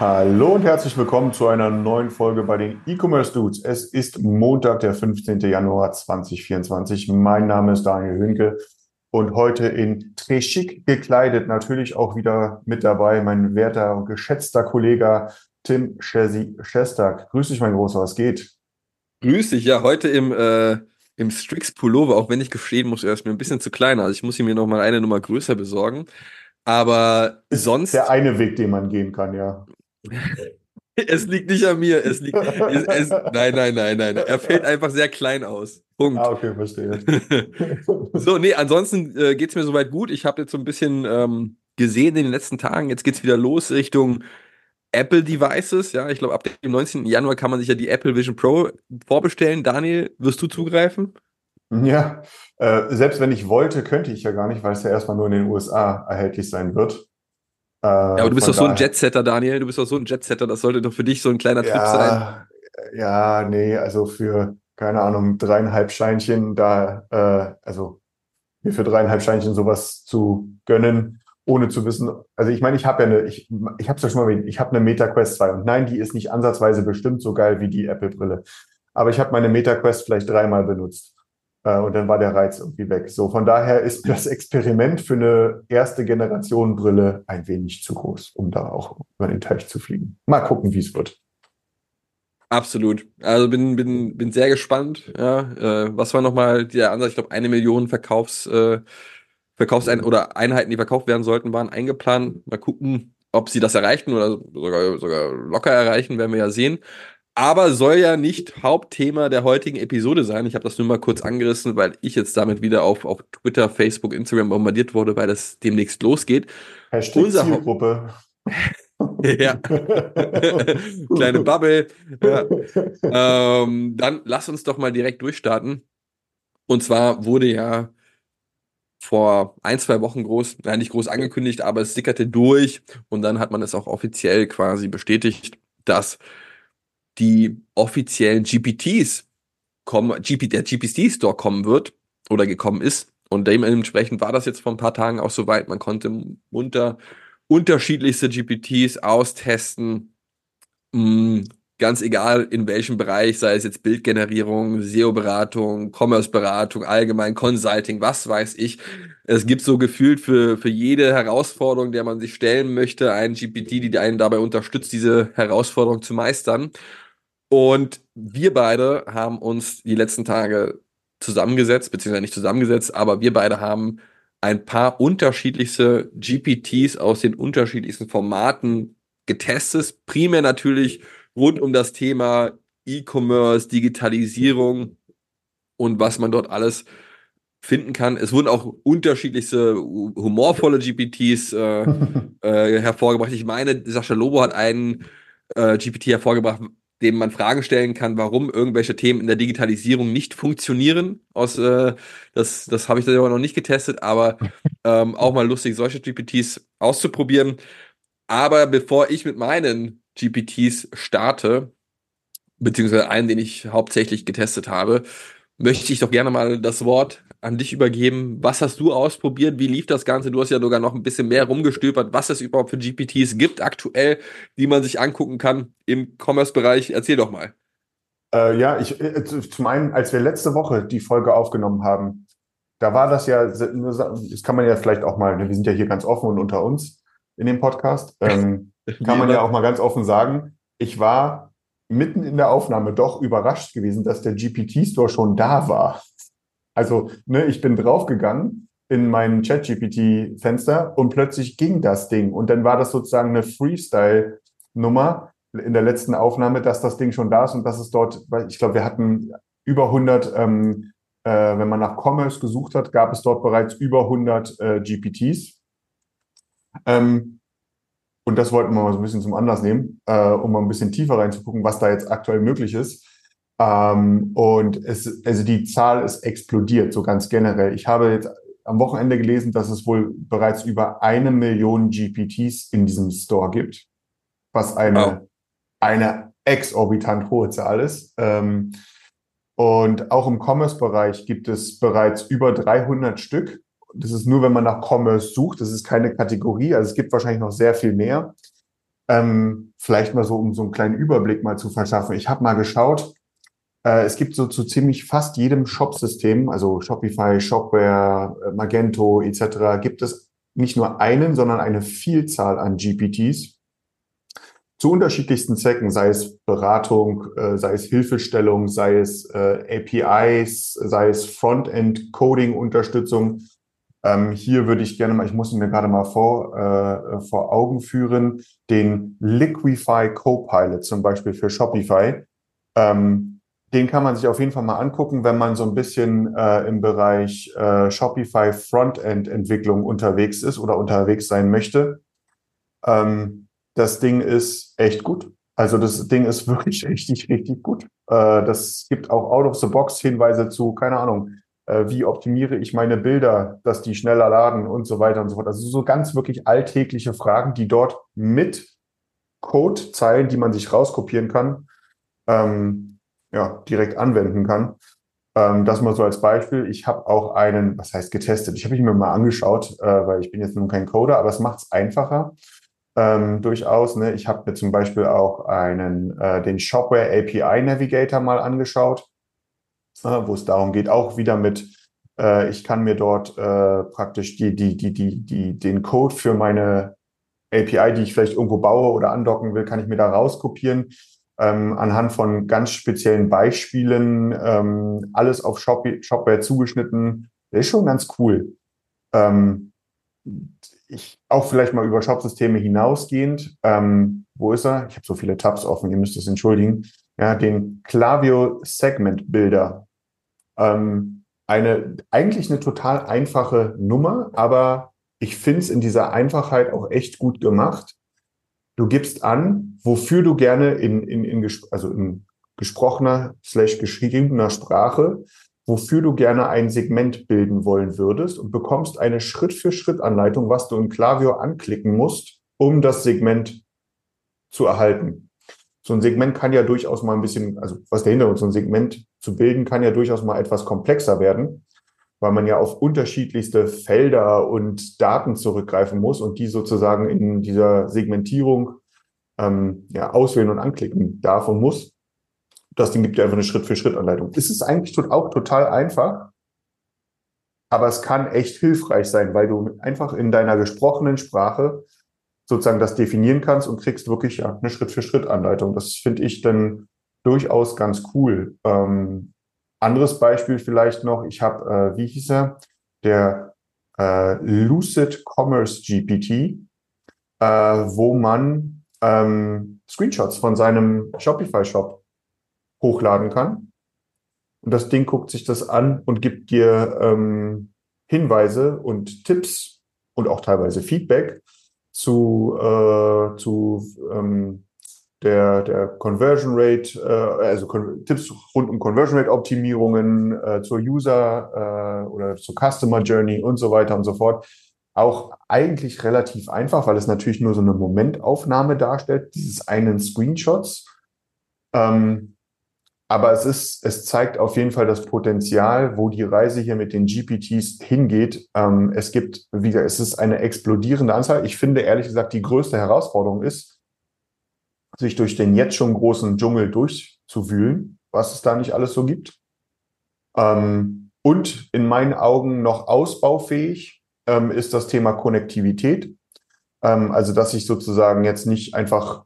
Hallo und herzlich willkommen zu einer neuen Folge bei den E-Commerce Dudes. Es ist Montag, der 15. Januar 2024. Mein Name ist Daniel Hünke und heute in très chic gekleidet natürlich auch wieder mit dabei mein werter und geschätzter Kollege Tim Chesi Shestak. Grüß dich, mein Großer, was geht? Grüß dich, ja, heute im, äh, im Strix Pullover, auch wenn ich gestehen muss, er ist mir ein bisschen zu klein. Also ich muss ihn mir noch mal eine Nummer größer besorgen. Aber Ist sonst, der eine Weg, den man gehen kann, ja. Es liegt nicht an mir. Es liegt, es, es, nein, nein, nein, nein. Er fällt einfach sehr klein aus. Punkt. Ah, okay, verstehe. so, nee, ansonsten äh, geht's mir soweit gut. Ich habe jetzt so ein bisschen ähm, gesehen in den letzten Tagen. Jetzt geht's wieder los Richtung Apple Devices. Ja, ich glaube, ab dem 19. Januar kann man sich ja die Apple Vision Pro vorbestellen. Daniel, wirst du zugreifen? Ja, äh, selbst wenn ich wollte, könnte ich ja gar nicht, weil es ja erstmal nur in den USA erhältlich sein wird. Äh, Ja, aber du bist doch so ein Jetsetter, Daniel. Du bist doch so ein Jetsetter. Das sollte doch für dich so ein kleiner Trip sein. Ja, ja, nee, also für, keine Ahnung, dreieinhalb Scheinchen da, äh, also mir für dreieinhalb Scheinchen sowas zu gönnen, ohne zu wissen. Also ich meine, ich habe ja eine, ich, ich habe es ja schon mal erwähnt, ich habe eine Meta Quest 2 und nein, die ist nicht ansatzweise bestimmt so geil wie die Apple-Brille. Aber ich habe meine Meta Quest vielleicht dreimal benutzt. Äh, und dann war der Reiz irgendwie weg. So, von daher ist das Experiment für eine erste Generation Brille ein wenig zu groß, um da auch über den Teich zu fliegen. Mal gucken, wie es wird. Absolut. Also bin, bin, bin sehr gespannt. Ja, äh, was war nochmal der Ansatz? Ich glaube, eine Million Verkaufs, äh, Verkaufsein oder Einheiten, die verkauft werden sollten, waren eingeplant. Mal gucken, ob sie das erreichen oder sogar, sogar locker erreichen, werden wir ja sehen. Aber soll ja nicht Hauptthema der heutigen Episode sein. Ich habe das nur mal kurz angerissen, weil ich jetzt damit wieder auf, auf Twitter, Facebook, Instagram bombardiert wurde, weil das demnächst losgeht. Hashtag Unser Zielgruppe. ja. Kleine Bubble. Ja. Ähm, dann lass uns doch mal direkt durchstarten. Und zwar wurde ja vor ein, zwei Wochen groß, nein, nicht groß angekündigt, aber es sickerte durch und dann hat man es auch offiziell quasi bestätigt, dass die offiziellen GPTs kommen, GP, der GPC-Store kommen wird oder gekommen ist. Und dementsprechend war das jetzt vor ein paar Tagen auch soweit. Man konnte munter unterschiedlichste GPTs austesten. Mm, Ganz egal in welchem Bereich, sei es jetzt Bildgenerierung, SEO-Beratung, Commerce-Beratung, allgemein Consulting, was weiß ich. Es gibt so gefühlt für, für jede Herausforderung, der man sich stellen möchte, einen GPT, die einen dabei unterstützt, diese Herausforderung zu meistern. Und wir beide haben uns die letzten Tage zusammengesetzt, beziehungsweise nicht zusammengesetzt, aber wir beide haben ein paar unterschiedlichste GPTs aus den unterschiedlichsten Formaten getestet. Primär natürlich rund um das Thema E-Commerce, Digitalisierung und was man dort alles finden kann. Es wurden auch unterschiedlichste hu- humorvolle GPTs äh, äh, hervorgebracht. Ich meine, Sascha Lobo hat einen äh, GPT hervorgebracht, dem man Fragen stellen kann, warum irgendwelche Themen in der Digitalisierung nicht funktionieren. Aus, äh, das das habe ich selber noch nicht getestet, aber ähm, auch mal lustig, solche GPTs auszuprobieren. Aber bevor ich mit meinen GPTs starte, beziehungsweise einen, den ich hauptsächlich getestet habe, möchte ich doch gerne mal das Wort an dich übergeben. Was hast du ausprobiert? Wie lief das Ganze? Du hast ja sogar noch ein bisschen mehr rumgestöbert, was es überhaupt für GPTs gibt aktuell, die man sich angucken kann im Commerce-Bereich. Erzähl doch mal. Äh, ja, ich, äh, zum einen, als wir letzte Woche die Folge aufgenommen haben, da war das ja, das kann man ja vielleicht auch mal, ne, wir sind ja hier ganz offen und unter uns in dem Podcast, ähm, kann man ja auch mal ganz offen sagen, ich war mitten in der Aufnahme doch überrascht gewesen, dass der GPT-Store schon da war. Also, ne, ich bin draufgegangen in mein Chat-GPT-Fenster und plötzlich ging das Ding. Und dann war das sozusagen eine Freestyle-Nummer in der letzten Aufnahme, dass das Ding schon da ist und dass es dort, weil ich glaube, wir hatten über 100, ähm, äh, wenn man nach Commerce gesucht hat, gab es dort bereits über 100 äh, GPTs. Ähm, und das wollten wir mal so ein bisschen zum Anlass nehmen, äh, um mal ein bisschen tiefer reinzugucken, was da jetzt aktuell möglich ist. Ähm, und es, also die Zahl ist explodiert, so ganz generell. Ich habe jetzt am Wochenende gelesen, dass es wohl bereits über eine Million GPTs in diesem Store gibt, was eine, Wow. eine exorbitant hohe Zahl ist. Ähm, und auch im Commerce-Bereich gibt es bereits über 300 Stück. Das ist nur, wenn man nach Commerce sucht. Das ist keine Kategorie. Also es gibt wahrscheinlich noch sehr viel mehr. Ähm, vielleicht mal so, um so einen kleinen Überblick mal zu verschaffen. Ich habe mal geschaut. Äh, es gibt so zu ziemlich fast jedem Shop-System, also Shopify, Shopware, äh, Magento etc., gibt es nicht nur einen, sondern eine Vielzahl an GPTs zu unterschiedlichsten Zwecken, sei es Beratung, äh, sei es Hilfestellung, sei es APIs, sei es Frontend-Coding-Unterstützung. Ähm, hier würde ich gerne mal, ich muss ihn mir gerade mal vor, vor Augen führen, den Liquify Copilot zum Beispiel für Shopify. Ähm, den kann man sich auf jeden Fall mal angucken, wenn man so ein bisschen äh, im Bereich äh, Shopify Frontend-Entwicklung unterwegs ist oder unterwegs sein möchte. Ähm, das Ding ist echt gut. Also das Ding ist wirklich richtig, richtig gut. Äh, das gibt auch Out-of-the-Box-Hinweise zu, keine Ahnung, äh, wie optimiere ich meine Bilder, dass die schneller laden und so weiter und so fort. Also so ganz wirklich alltägliche Fragen, die dort mit Codezeilen, die man sich rauskopieren kann, ähm, ja, direkt anwenden kann. Ähm, das mal so als Beispiel. Ich habe auch einen, was heißt getestet? Ich habe ihn mir mal angeschaut, äh, weil ich bin jetzt nun kein Coder, aber es macht es einfacher. Ähm, durchaus. Ne? Ich habe mir zum Beispiel auch einen, äh, den Shopware API Navigator mal angeschaut, äh, wo es darum geht, auch wieder mit, äh, ich kann mir dort äh, praktisch die, die, die, die, die, den Code für meine API, die ich vielleicht irgendwo baue oder andocken will, kann ich mir da rauskopieren. Ähm, anhand von ganz speziellen Beispielen, ähm, alles auf Shop Shopware zugeschnitten. Das ist schon ganz cool. Ähm, ich auch vielleicht mal über Shopsysteme hinausgehend. Ähm, wo ist er? Ich habe so viele Tabs offen, ihr müsst es entschuldigen. Ja, den Klaviyo Segment Builder. Ähm, eine eigentlich eine total einfache Nummer, aber ich finde es in dieser Einfachheit auch echt gut gemacht. Du gibst an, wofür du gerne in, in, in, also in gesprochener slash geschriebener Sprache, wofür du gerne ein Segment bilden wollen würdest und bekommst eine Schritt-für-Schritt-Anleitung, was du in Klaviyo anklicken musst, um das Segment zu erhalten. So ein Segment kann ja durchaus mal ein bisschen, also was der Hintergrund, so ein Segment zu bilden, kann ja durchaus mal etwas komplexer werden, weil man ja auf unterschiedlichste Felder und Daten zurückgreifen muss und die sozusagen in dieser Segmentierung ähm, ja, auswählen und anklicken darf und muss. Das Ding gibt dir einfach eine Schritt-für-Schritt-Anleitung. Es ist eigentlich auch total einfach, aber es kann echt hilfreich sein, weil du einfach in deiner gesprochenen Sprache sozusagen das definieren kannst und kriegst wirklich ja, eine Schritt-für-Schritt-Anleitung. Das finde ich dann durchaus ganz cool. Ähm, anderes Beispiel vielleicht noch, ich habe, äh, wie hieß er, der äh, Lucid Commerce GPT, äh, wo man ähm, Screenshots von seinem Shopify-Shop hochladen kann. Und das Ding guckt sich das an und gibt dir ähm, Hinweise und Tipps und auch teilweise Feedback zu, äh, zu ähm, der, der Conversion Rate, äh, also Tipps rund um Conversion Rate Optimierungen, äh, zur User äh, oder zur Customer Journey und so weiter und so fort. Auch eigentlich relativ einfach, weil es natürlich nur so eine Momentaufnahme darstellt, dieses einen Screenshots. Ähm, aber es ist, es zeigt auf jeden Fall das Potenzial, wo die Reise hier mit den GPTs hingeht. Ähm, es gibt wieder, es ist eine explodierende Anzahl. Ich finde ehrlich gesagt, die größte Herausforderung ist, sich durch den jetzt schon großen Dschungel durchzuwühlen, was es da nicht alles so gibt. Ähm, und in meinen Augen noch ausbaufähig ähm, ist das Thema Konnektivität. Ähm, also, dass ich sozusagen jetzt nicht einfach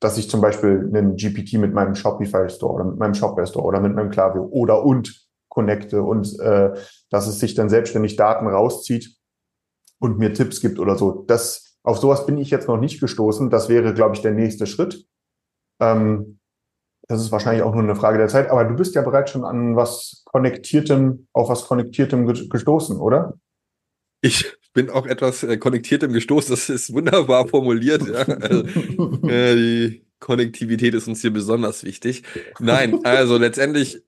dass ich zum Beispiel einen GPT mit meinem Shopify Store oder mit meinem Shopware Store oder mit meinem Klaviyo oder und connecte und äh, dass es sich dann selbstständig Daten rauszieht und mir Tipps gibt oder so. Das, auf sowas bin ich jetzt noch nicht gestoßen. Das wäre, glaube ich, der nächste Schritt. Ähm, das ist wahrscheinlich auch nur eine Frage der Zeit, aber du bist ja bereits schon an was Konnektiertem, auf was Konnektiertem ge- gestoßen, oder? Ich bin auch etwas äh, konnektiert im Gestoß, das ist wunderbar formuliert. Ja. Also, äh, die Konnektivität ist uns hier besonders wichtig. Nein, also letztendlich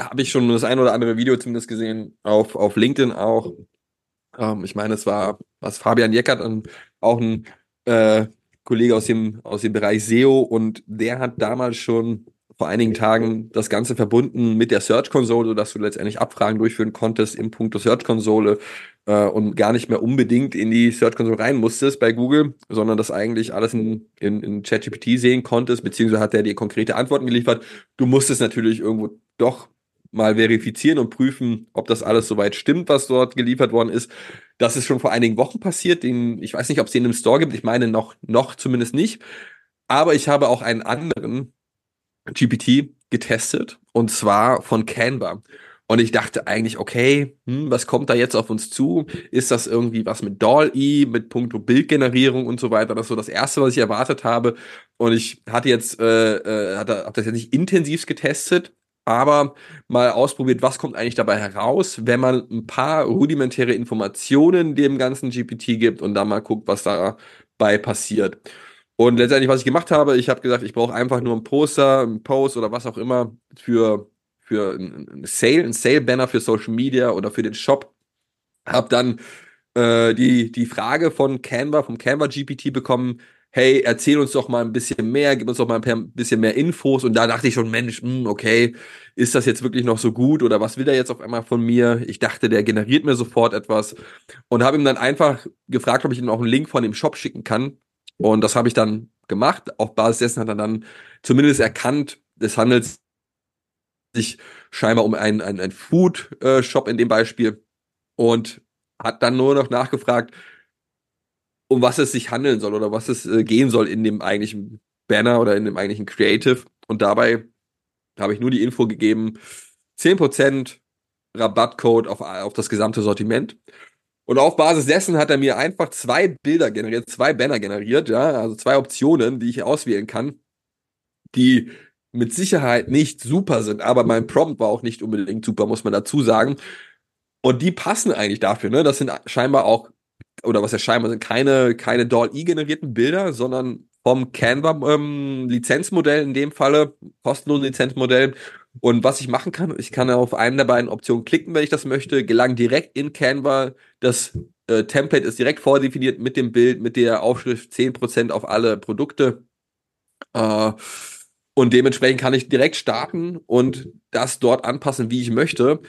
habe ich schon das ein oder andere Video zumindest gesehen, auf, auf LinkedIn auch. Ähm, ich meine, es war was Fabian Jeckert, ein, auch ein äh, Kollege aus dem, aus dem Bereich SEO und der hat damals schon vor einigen Tagen das Ganze verbunden mit der Search Console, sodass du letztendlich Abfragen durchführen konntest im Punkt Search Konsole äh, und gar nicht mehr unbedingt in die Search Console rein musstest bei Google, sondern das eigentlich alles in, in, in ChatGPT sehen konntest, beziehungsweise hat er dir konkrete Antworten geliefert. Du musstest natürlich irgendwo doch mal verifizieren und prüfen, ob das alles soweit stimmt, was dort geliefert worden ist. Das ist schon vor einigen Wochen passiert. Den, ich weiß nicht, ob es den im Store gibt. Ich meine noch, noch zumindest nicht. Aber ich habe auch einen anderen GPT getestet und zwar von Canva. Und ich dachte eigentlich, okay, hm, was kommt da jetzt auf uns zu? Ist das irgendwie was mit DALL-E, mit puncto Bildgenerierung und so weiter? Das ist so das Erste, was ich erwartet habe. Und ich hatte jetzt, äh, äh, hatte, hab das jetzt nicht intensiv getestet, aber mal ausprobiert, was kommt eigentlich dabei heraus, wenn man ein paar rudimentäre Informationen dem ganzen GPT gibt und dann mal guckt, was dabei passiert. Und letztendlich, was ich gemacht habe, ich habe gesagt, ich brauche einfach nur ein Poster, ein Post oder was auch immer für, für ein Sale, ein Sale-Banner für Social Media oder für den Shop. Habe dann äh, die, die Frage von Canva, vom Canva GPT bekommen, hey, erzähl uns doch mal ein bisschen mehr, gib uns doch mal ein bisschen mehr Infos. Und da dachte ich schon, Mensch, mh, hm, okay, ist das jetzt wirklich noch so gut oder was will der jetzt auf einmal von mir? Ich dachte, der generiert mir sofort etwas und habe ihm dann einfach gefragt, ob ich ihm auch einen Link von dem Shop schicken kann. Und das habe ich dann gemacht. Auf Basis dessen hat er dann zumindest erkannt, es handelt sich scheinbar um einen, einen, einen Food-Shop in dem Beispiel und hat dann nur noch nachgefragt, um was es sich handeln soll oder was es äh, gehen soll in dem eigentlichen Banner oder in dem eigentlichen Creative. Und dabei habe ich nur die Info gegeben, 10% Rabattcode auf, auf das gesamte Sortiment. Und auf Basis dessen hat er mir einfach zwei Bilder generiert, zwei Banner generiert, ja, also zwei Optionen, die ich auswählen kann, die mit Sicherheit nicht super sind, aber mein Prompt war auch nicht unbedingt super, muss man dazu sagen. Und die passen eigentlich dafür, ne? Das sind scheinbar auch, oder was ja scheinbar sind, keine, keine DALL-E generierten Bilder, sondern vom Canva ähm, in dem Falle, kostenlosen Lizenzmodell. Und was ich machen kann, ich kann auf eine der beiden Optionen klicken, wenn ich das möchte, gelang direkt in Canva. Das äh, Template ist direkt vordefiniert mit dem Bild, mit der Aufschrift 10% auf alle Produkte. Äh, und dementsprechend kann ich direkt starten und das dort anpassen, wie ich möchte.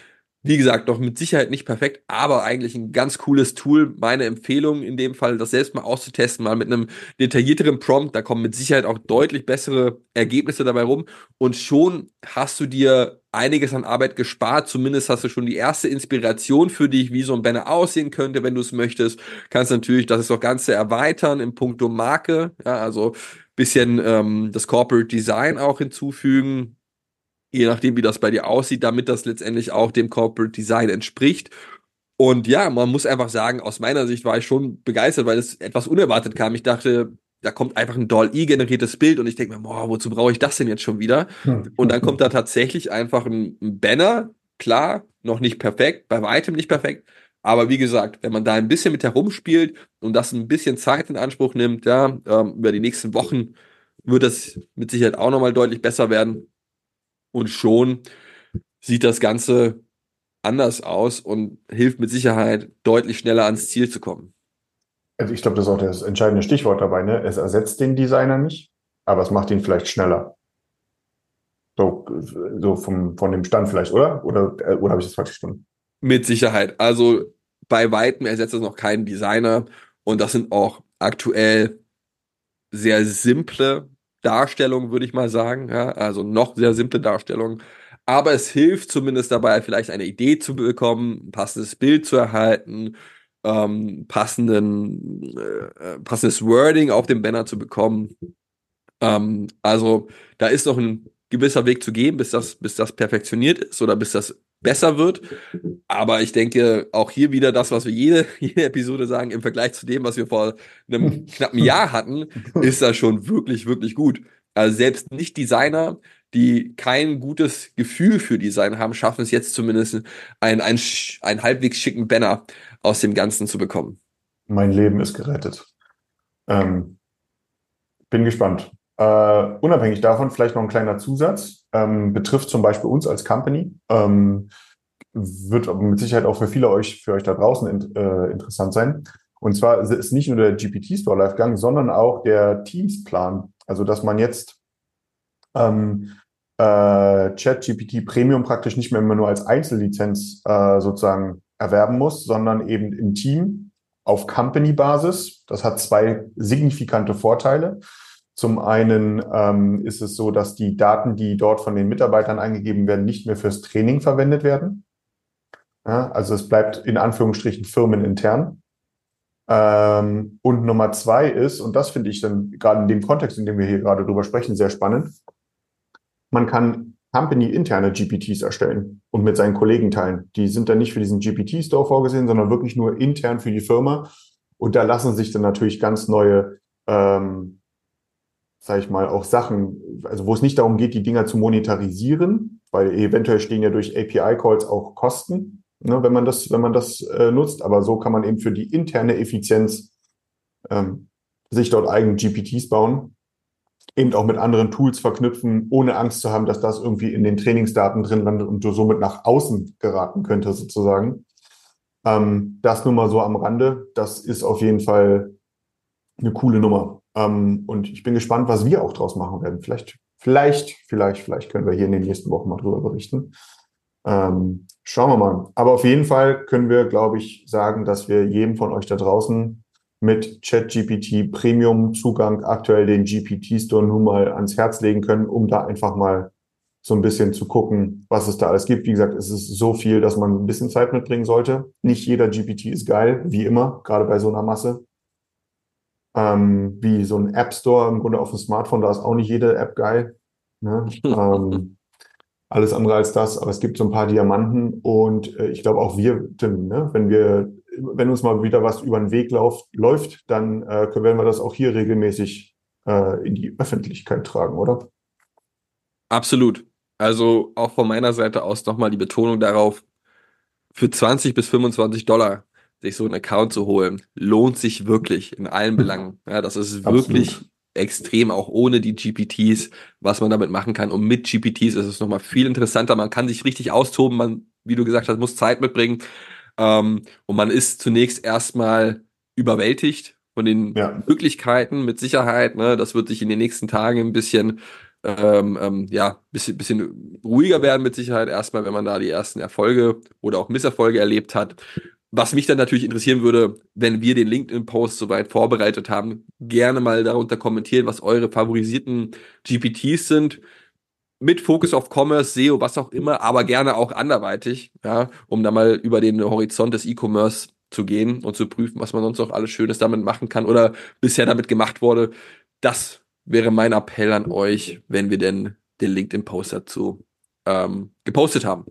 Wie gesagt, noch mit Sicherheit nicht perfekt, aber eigentlich ein ganz cooles Tool. Meine Empfehlung in dem Fall, das selbst mal auszutesten, mal mit einem detaillierteren Prompt. Da kommen mit Sicherheit auch deutlich bessere Ergebnisse dabei rum. Und schon hast du dir einiges an Arbeit gespart. Zumindest hast du schon die erste Inspiration für dich, wie so ein Banner aussehen könnte, wenn du es möchtest. Kannst natürlich das Ganze erweitern im Punkto Marke. Ja, also bisschen ähm, das Corporate Design auch hinzufügen je nachdem, wie das bei dir aussieht, damit das letztendlich auch dem Corporate Design entspricht. Und ja, man muss einfach sagen, aus meiner Sicht war ich schon begeistert, weil es etwas unerwartet kam. Ich dachte, da kommt einfach ein Doll-E generiertes Bild und ich denke mir, boah, wozu brauche ich das denn jetzt schon wieder? Und dann kommt da tatsächlich einfach ein, ein Banner, klar, noch nicht perfekt, bei weitem nicht perfekt, aber wie gesagt, wenn man da ein bisschen mit herumspielt und das ein bisschen Zeit in Anspruch nimmt, ja, ähm, über die nächsten Wochen wird das mit Sicherheit auch nochmal deutlich besser werden. Und schon sieht das Ganze anders aus und hilft mit Sicherheit deutlich schneller ans Ziel zu kommen. Also ich glaube, das ist auch das entscheidende Stichwort dabei. Ne? Es ersetzt den Designer nicht, aber es macht ihn vielleicht schneller. So, so vom, von dem Stand vielleicht, oder? Oder, äh, oder habe ich das falsch verstanden? Mit Sicherheit. Also bei weitem ersetzt es noch keinen Designer und das sind auch aktuell sehr simple Darstellung, würde ich mal sagen. Ja, also noch sehr simple Darstellung. Aber es hilft zumindest dabei, vielleicht eine Idee zu bekommen, ein passendes Bild zu erhalten, ähm, passenden, äh, äh, passendes Wording auf dem Banner zu bekommen. Ähm, also da ist noch ein gewisser Weg zu gehen, bis das, bis das perfektioniert ist oder bis das besser wird. Aber ich denke, auch hier wieder das, was wir jede, jede Episode sagen, im Vergleich zu dem, was wir vor einem knappen Jahr hatten, ist das schon wirklich, wirklich gut. Also selbst nicht Designer, die kein gutes Gefühl für Design haben, schaffen es jetzt zumindest, einen, einen, einen halbwegs schicken Banner aus dem Ganzen zu bekommen. Mein Leben ist gerettet. Ähm, bin gespannt. Äh, unabhängig davon vielleicht noch ein kleiner Zusatz, ähm, betrifft zum Beispiel uns als Company, ähm, wird mit Sicherheit auch für viele euch, für euch da draußen in, äh, interessant sein. Und zwar ist nicht nur der GPT-Store live gegangen, sondern auch der Teams-Plan. Also, dass man jetzt ähm, äh, ChatGPT Premium praktisch nicht mehr immer nur als Einzellizenz äh, sozusagen erwerben muss, sondern eben im Team auf Company-Basis. Das hat zwei signifikante Vorteile. Zum einen ähm, ist es so, dass die Daten, die dort von den Mitarbeitern eingegeben werden, nicht mehr fürs Training verwendet werden. Ja, also es bleibt in Anführungsstrichen firmenintern. Ähm, und Nummer zwei ist, und das finde ich dann gerade in dem Kontext, in dem wir hier gerade drüber sprechen, sehr spannend, man kann Company-interne GPTs erstellen und mit seinen Kollegen teilen. Die sind dann nicht für diesen GPT-Store vorgesehen, sondern wirklich nur intern für die Firma. Und da lassen sich dann natürlich ganz neue, ähm, sage ich mal, auch Sachen, also wo es nicht darum geht, die Dinger zu monetarisieren, weil eventuell stehen ja durch API-Calls auch Kosten, ne, wenn man das, wenn man das äh, nutzt. Aber so kann man eben für die interne Effizienz ähm, sich dort eigene GPTs bauen eben auch mit anderen Tools verknüpfen, ohne Angst zu haben, dass das irgendwie in den Trainingsdaten drin landet und du somit nach außen geraten könnte, sozusagen. Ähm, das nur mal so am Rande. Das ist auf jeden Fall eine coole Nummer. Ähm, und ich bin gespannt, was wir auch draus machen werden. Vielleicht, vielleicht, vielleicht, vielleicht können wir hier in den nächsten Wochen mal drüber berichten. Ähm, schauen wir mal. Aber auf jeden Fall können wir, glaube ich, sagen, dass wir jedem von euch da draußen mit ChatGPT Premium Zugang aktuell den GPT Store nun mal ans Herz legen können, um da einfach mal so ein bisschen zu gucken, was es da alles gibt. Wie gesagt, es ist so viel, dass man ein bisschen Zeit mitbringen sollte. Nicht jeder GPT ist geil, wie immer, gerade bei so einer Masse. Ähm, wie so ein App Store im Grunde auf dem Smartphone, da ist auch nicht jede App geil. Ne? ähm, alles andere als das, aber es gibt so ein paar Diamanten und äh, ich glaube auch wir, Tim, ne? wenn wir wenn uns mal wieder was über den Weg lauf, läuft, dann äh, werden wir das auch hier regelmäßig äh, in die Öffentlichkeit tragen, oder? Absolut. Also auch von meiner Seite aus nochmal die Betonung darauf, für 20 bis 25 Dollar sich so einen Account zu holen, lohnt sich wirklich in allen Belangen. Ja, das ist Absolut. wirklich extrem, auch ohne die GPTs, was man damit machen kann. Und mit GPTs ist es nochmal viel interessanter. Man kann sich richtig austoben. Man, wie du gesagt hast, muss Zeit mitbringen. Ähm, und man ist zunächst erstmal überwältigt von den ja. Möglichkeiten mit Sicherheit. Ne? Das wird sich in den nächsten Tagen ein bisschen ähm, ähm, ja, bisschen, bisschen ruhiger werden mit Sicherheit erstmal, wenn man da die ersten Erfolge oder auch Misserfolge erlebt hat. Was mich dann natürlich interessieren würde, wenn wir den LinkedIn-Post soweit vorbereitet haben, gerne mal darunter kommentieren, was eure favorisierten GPTs sind mit Fokus auf Commerce, SEO, was auch immer, aber gerne auch anderweitig, ja, um da mal über den Horizont des E-Commerce zu gehen und zu prüfen, was man sonst noch alles Schönes damit machen kann oder bisher damit gemacht wurde. Das wäre mein Appell an euch, wenn wir denn den LinkedIn-Post dazu ähm, gepostet haben.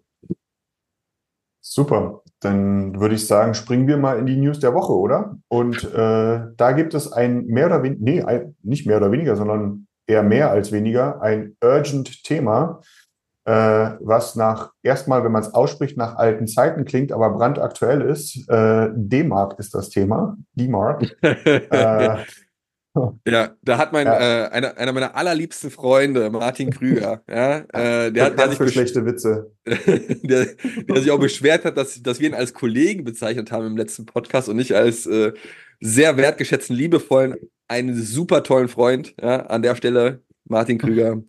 Super, dann würde ich sagen, springen wir mal in die News der Woche, oder? Und äh, da gibt es ein mehr oder weniger, nee, ein, nicht mehr oder weniger, sondern eher mehr als weniger ein urgent Thema, äh, was nach erstmal, wenn man es ausspricht, nach alten Zeiten klingt, aber brandaktuell ist. Äh, D-Mark ist das Thema. D-Mark. äh, ja, da hat mein ja. äh, einer, einer meiner allerliebsten Freunde, Martin Krüger, ja, äh, der hat der sich für schlechte Witze, der, der sich auch beschwert hat, dass, dass wir ihn als Kollegen bezeichnet haben im letzten Podcast und nicht als äh, sehr wertgeschätzten, liebevollen, einen super tollen Freund. Ja, an der Stelle, Martin Krüger,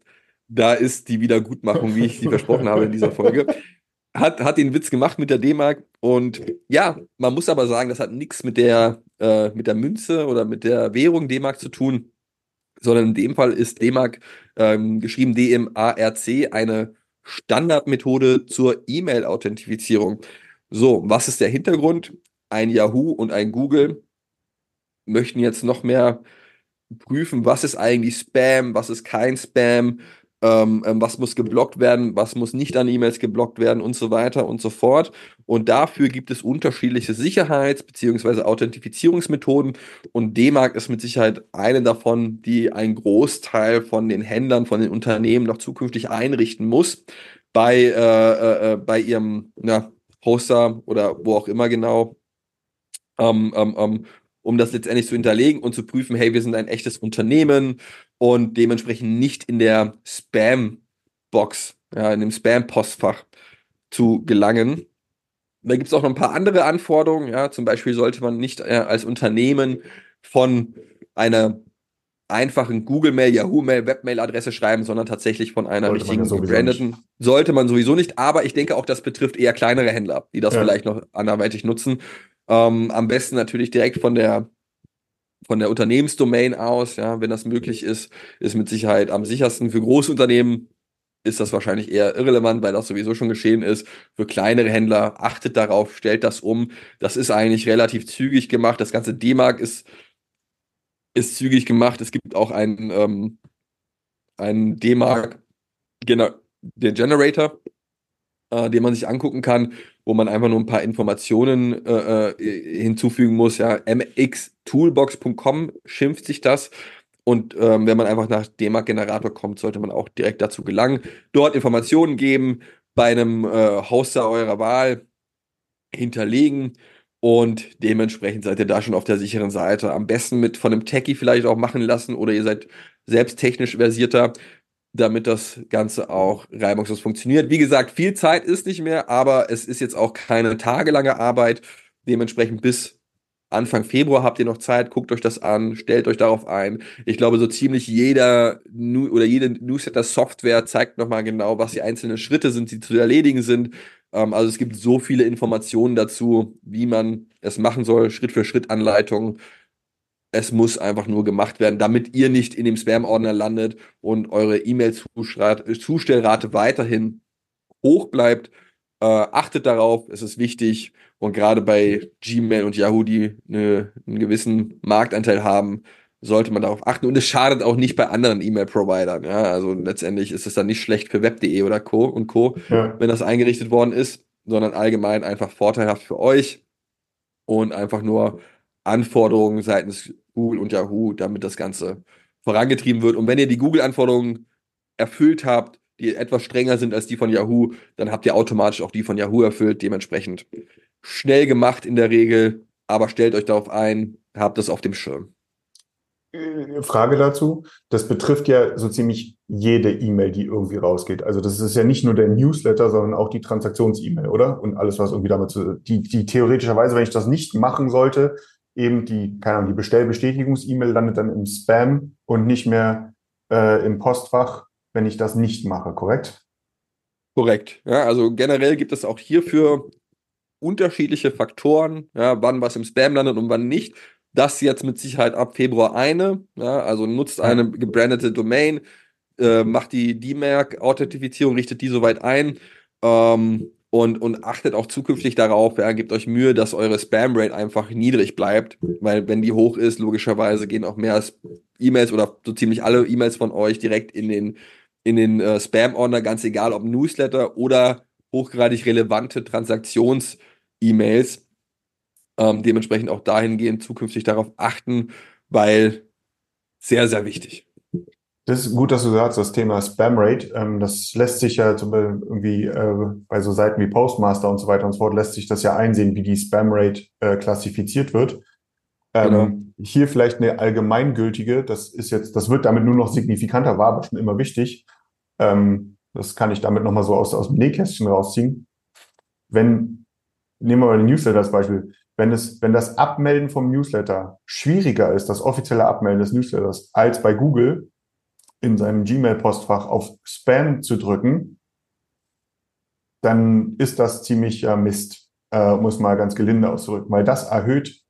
da ist die Wiedergutmachung, wie ich sie versprochen habe in dieser Folge. Hat, hat den Witz gemacht mit der D-Mark und ja, man muss aber sagen, das hat nichts mit der, äh, mit der Münze oder mit der Währung D-Mark zu tun, sondern in dem Fall ist D-Mark ähm, geschrieben D-M-A-R-C eine Standardmethode zur E-Mail-Authentifizierung. So, was ist der Hintergrund? Ein Yahoo und ein Google möchten jetzt noch mehr prüfen, was ist eigentlich Spam, was ist kein Spam, ähm, ähm, was muss geblockt werden, was muss nicht an E-Mails geblockt werden und so weiter und so fort. Und dafür gibt es unterschiedliche Sicherheits- bzw. Authentifizierungsmethoden und D-Mark ist mit Sicherheit eine davon, die ein Großteil von den Händlern, von den Unternehmen noch zukünftig einrichten muss bei, äh, äh, äh bei ihrem ja, Hoster oder wo auch immer genau. Ähm, ähm, ähm, um das letztendlich zu hinterlegen und zu prüfen, hey, wir sind ein echtes Unternehmen und dementsprechend nicht in der Spam-Box, ja, in dem Spam-Postfach zu gelangen. Da gibt es auch noch ein paar andere Anforderungen, ja, zum Beispiel sollte man nicht äh, als Unternehmen von einer einfachen Google-Mail, Yahoo-Mail, Webmail-Adresse schreiben, sondern tatsächlich von einer sollte richtigen ja gebrandeten. Sollte man sowieso nicht, aber ich denke auch, das betrifft eher kleinere Händler, die das ja. vielleicht noch anderweitig nutzen. Ähm, am besten natürlich direkt von der von der Unternehmensdomain aus, ja, wenn das möglich ist, ist mit Sicherheit am sichersten. Für Großunternehmen ist das wahrscheinlich eher irrelevant, weil das sowieso schon geschehen ist. Für kleinere Händler achtet darauf, stellt das um. Das ist eigentlich relativ zügig gemacht. Das ganze D-Mark ist, ist zügig gemacht. Es gibt auch einen, ähm, einen D-Mark, den Generator, äh, den man sich angucken kann, wo man einfach nur ein paar Informationen äh, äh hinzufügen muss. Ja, mxtoolbox.com schimpft sich das. Und ähm, wenn man einfach nach D-Mark-Generator kommt, sollte man auch direkt dazu gelangen. Dort Informationen geben, bei einem äh, Hoster eurer Wahl hinterlegen und dementsprechend seid ihr da schon auf der sicheren Seite. Am besten mit von einem Techie vielleicht auch machen lassen oder ihr seid selbst technisch versierter damit das Ganze auch reibungslos funktioniert. Wie gesagt, viel Zeit ist nicht mehr, aber es ist jetzt auch keine tagelange Arbeit. Dementsprechend bis Anfang Februar habt ihr noch Zeit, guckt euch das an, stellt euch darauf ein. Ich glaube, so ziemlich jeder New oder jede Newsletter-Software zeigt nochmal genau, was die einzelnen Schritte sind, die zu erledigen sind. Ähm, also es gibt so viele Informationen dazu, wie man es machen soll, Schritt für Schritt Anleitungen. Es muss einfach nur gemacht werden, damit ihr nicht in dem Spam-Ordner landet und eure E-Mail-Zustellrate weiterhin hoch bleibt. Äh, achtet darauf, es ist wichtig. Und gerade bei Gmail und Yahoo, die eine, einen gewissen Marktanteil haben, sollte man darauf achten. Und es schadet auch nicht bei anderen E-Mail-Providern. Ja? Also letztendlich ist es dann nicht schlecht für Web.de oder Co. und Co., ja. wenn das eingerichtet worden ist, sondern allgemein einfach vorteilhaft für euch und einfach nur Anforderungen seitens Google und Yahoo, damit das Ganze vorangetrieben wird. Und wenn ihr die Google-Anforderungen erfüllt habt, die etwas strenger sind als die von Yahoo, dann habt ihr automatisch auch die von Yahoo erfüllt. Dementsprechend schnell gemacht in der Regel, aber stellt euch darauf ein, habt das auf dem Schirm. Frage dazu. Das betrifft ja so ziemlich jede E-Mail, die irgendwie rausgeht. Also das ist ja nicht nur der Newsletter, sondern auch die Transaktions-E-Mail, oder? Und alles, was irgendwie damit zu, die, die theoretischerweise, wenn ich das nicht machen sollte, eben die, keine Ahnung, die Bestellbestätigungs-E-Mail landet dann im Spam und nicht mehr äh, im Postfach, wenn ich das nicht mache, korrekt? Korrekt. Ja, also generell gibt es auch hierfür unterschiedliche Faktoren, ja, wann was im Spam landet und wann nicht. Das jetzt mit Sicherheit ab Februar eine, ja, also nutzt eine gebrandete Domain, äh, macht die DMARC-Authentifizierung, richtet die soweit ein. Ähm, und, und achtet auch zukünftig darauf, ja, gebt euch Mühe, dass eure Spam-Rate einfach niedrig bleibt, weil wenn die hoch ist, logischerweise gehen auch mehr E-Mails oder so ziemlich alle E-Mails von euch direkt in den, in den äh, Spam-Ordner, ganz egal ob Newsletter oder hochgradig relevante Transaktions-E-Mails. Ähm, dementsprechend auch dahingehend zukünftig darauf achten, weil sehr, sehr wichtig. Das ist gut, dass du sagst, das Thema Spam Rate. Ähm, das lässt sich ja zum Beispiel irgendwie äh, bei so Seiten wie Postmaster und so weiter und so fort, lässt sich das ja einsehen, wie die Spam Rate äh, klassifiziert wird. Ähm, genau. Hier vielleicht eine allgemeingültige, das ist jetzt, das wird damit nur noch signifikanter, war aber schon immer wichtig. Ähm, das kann ich damit nochmal so aus, aus dem Nähkästchen rausziehen. Wenn, nehmen wir mal den Newsletter als Beispiel, wenn es, wenn das Abmelden vom Newsletter schwieriger ist, das offizielle Abmelden des Newsletters, als bei Google, in seinem Gmail-Postfach auf Spam zu drücken, dann ist das ziemlich äh, Mist, äh, muss mal ganz gelinde ausdrücken, weil das erhöht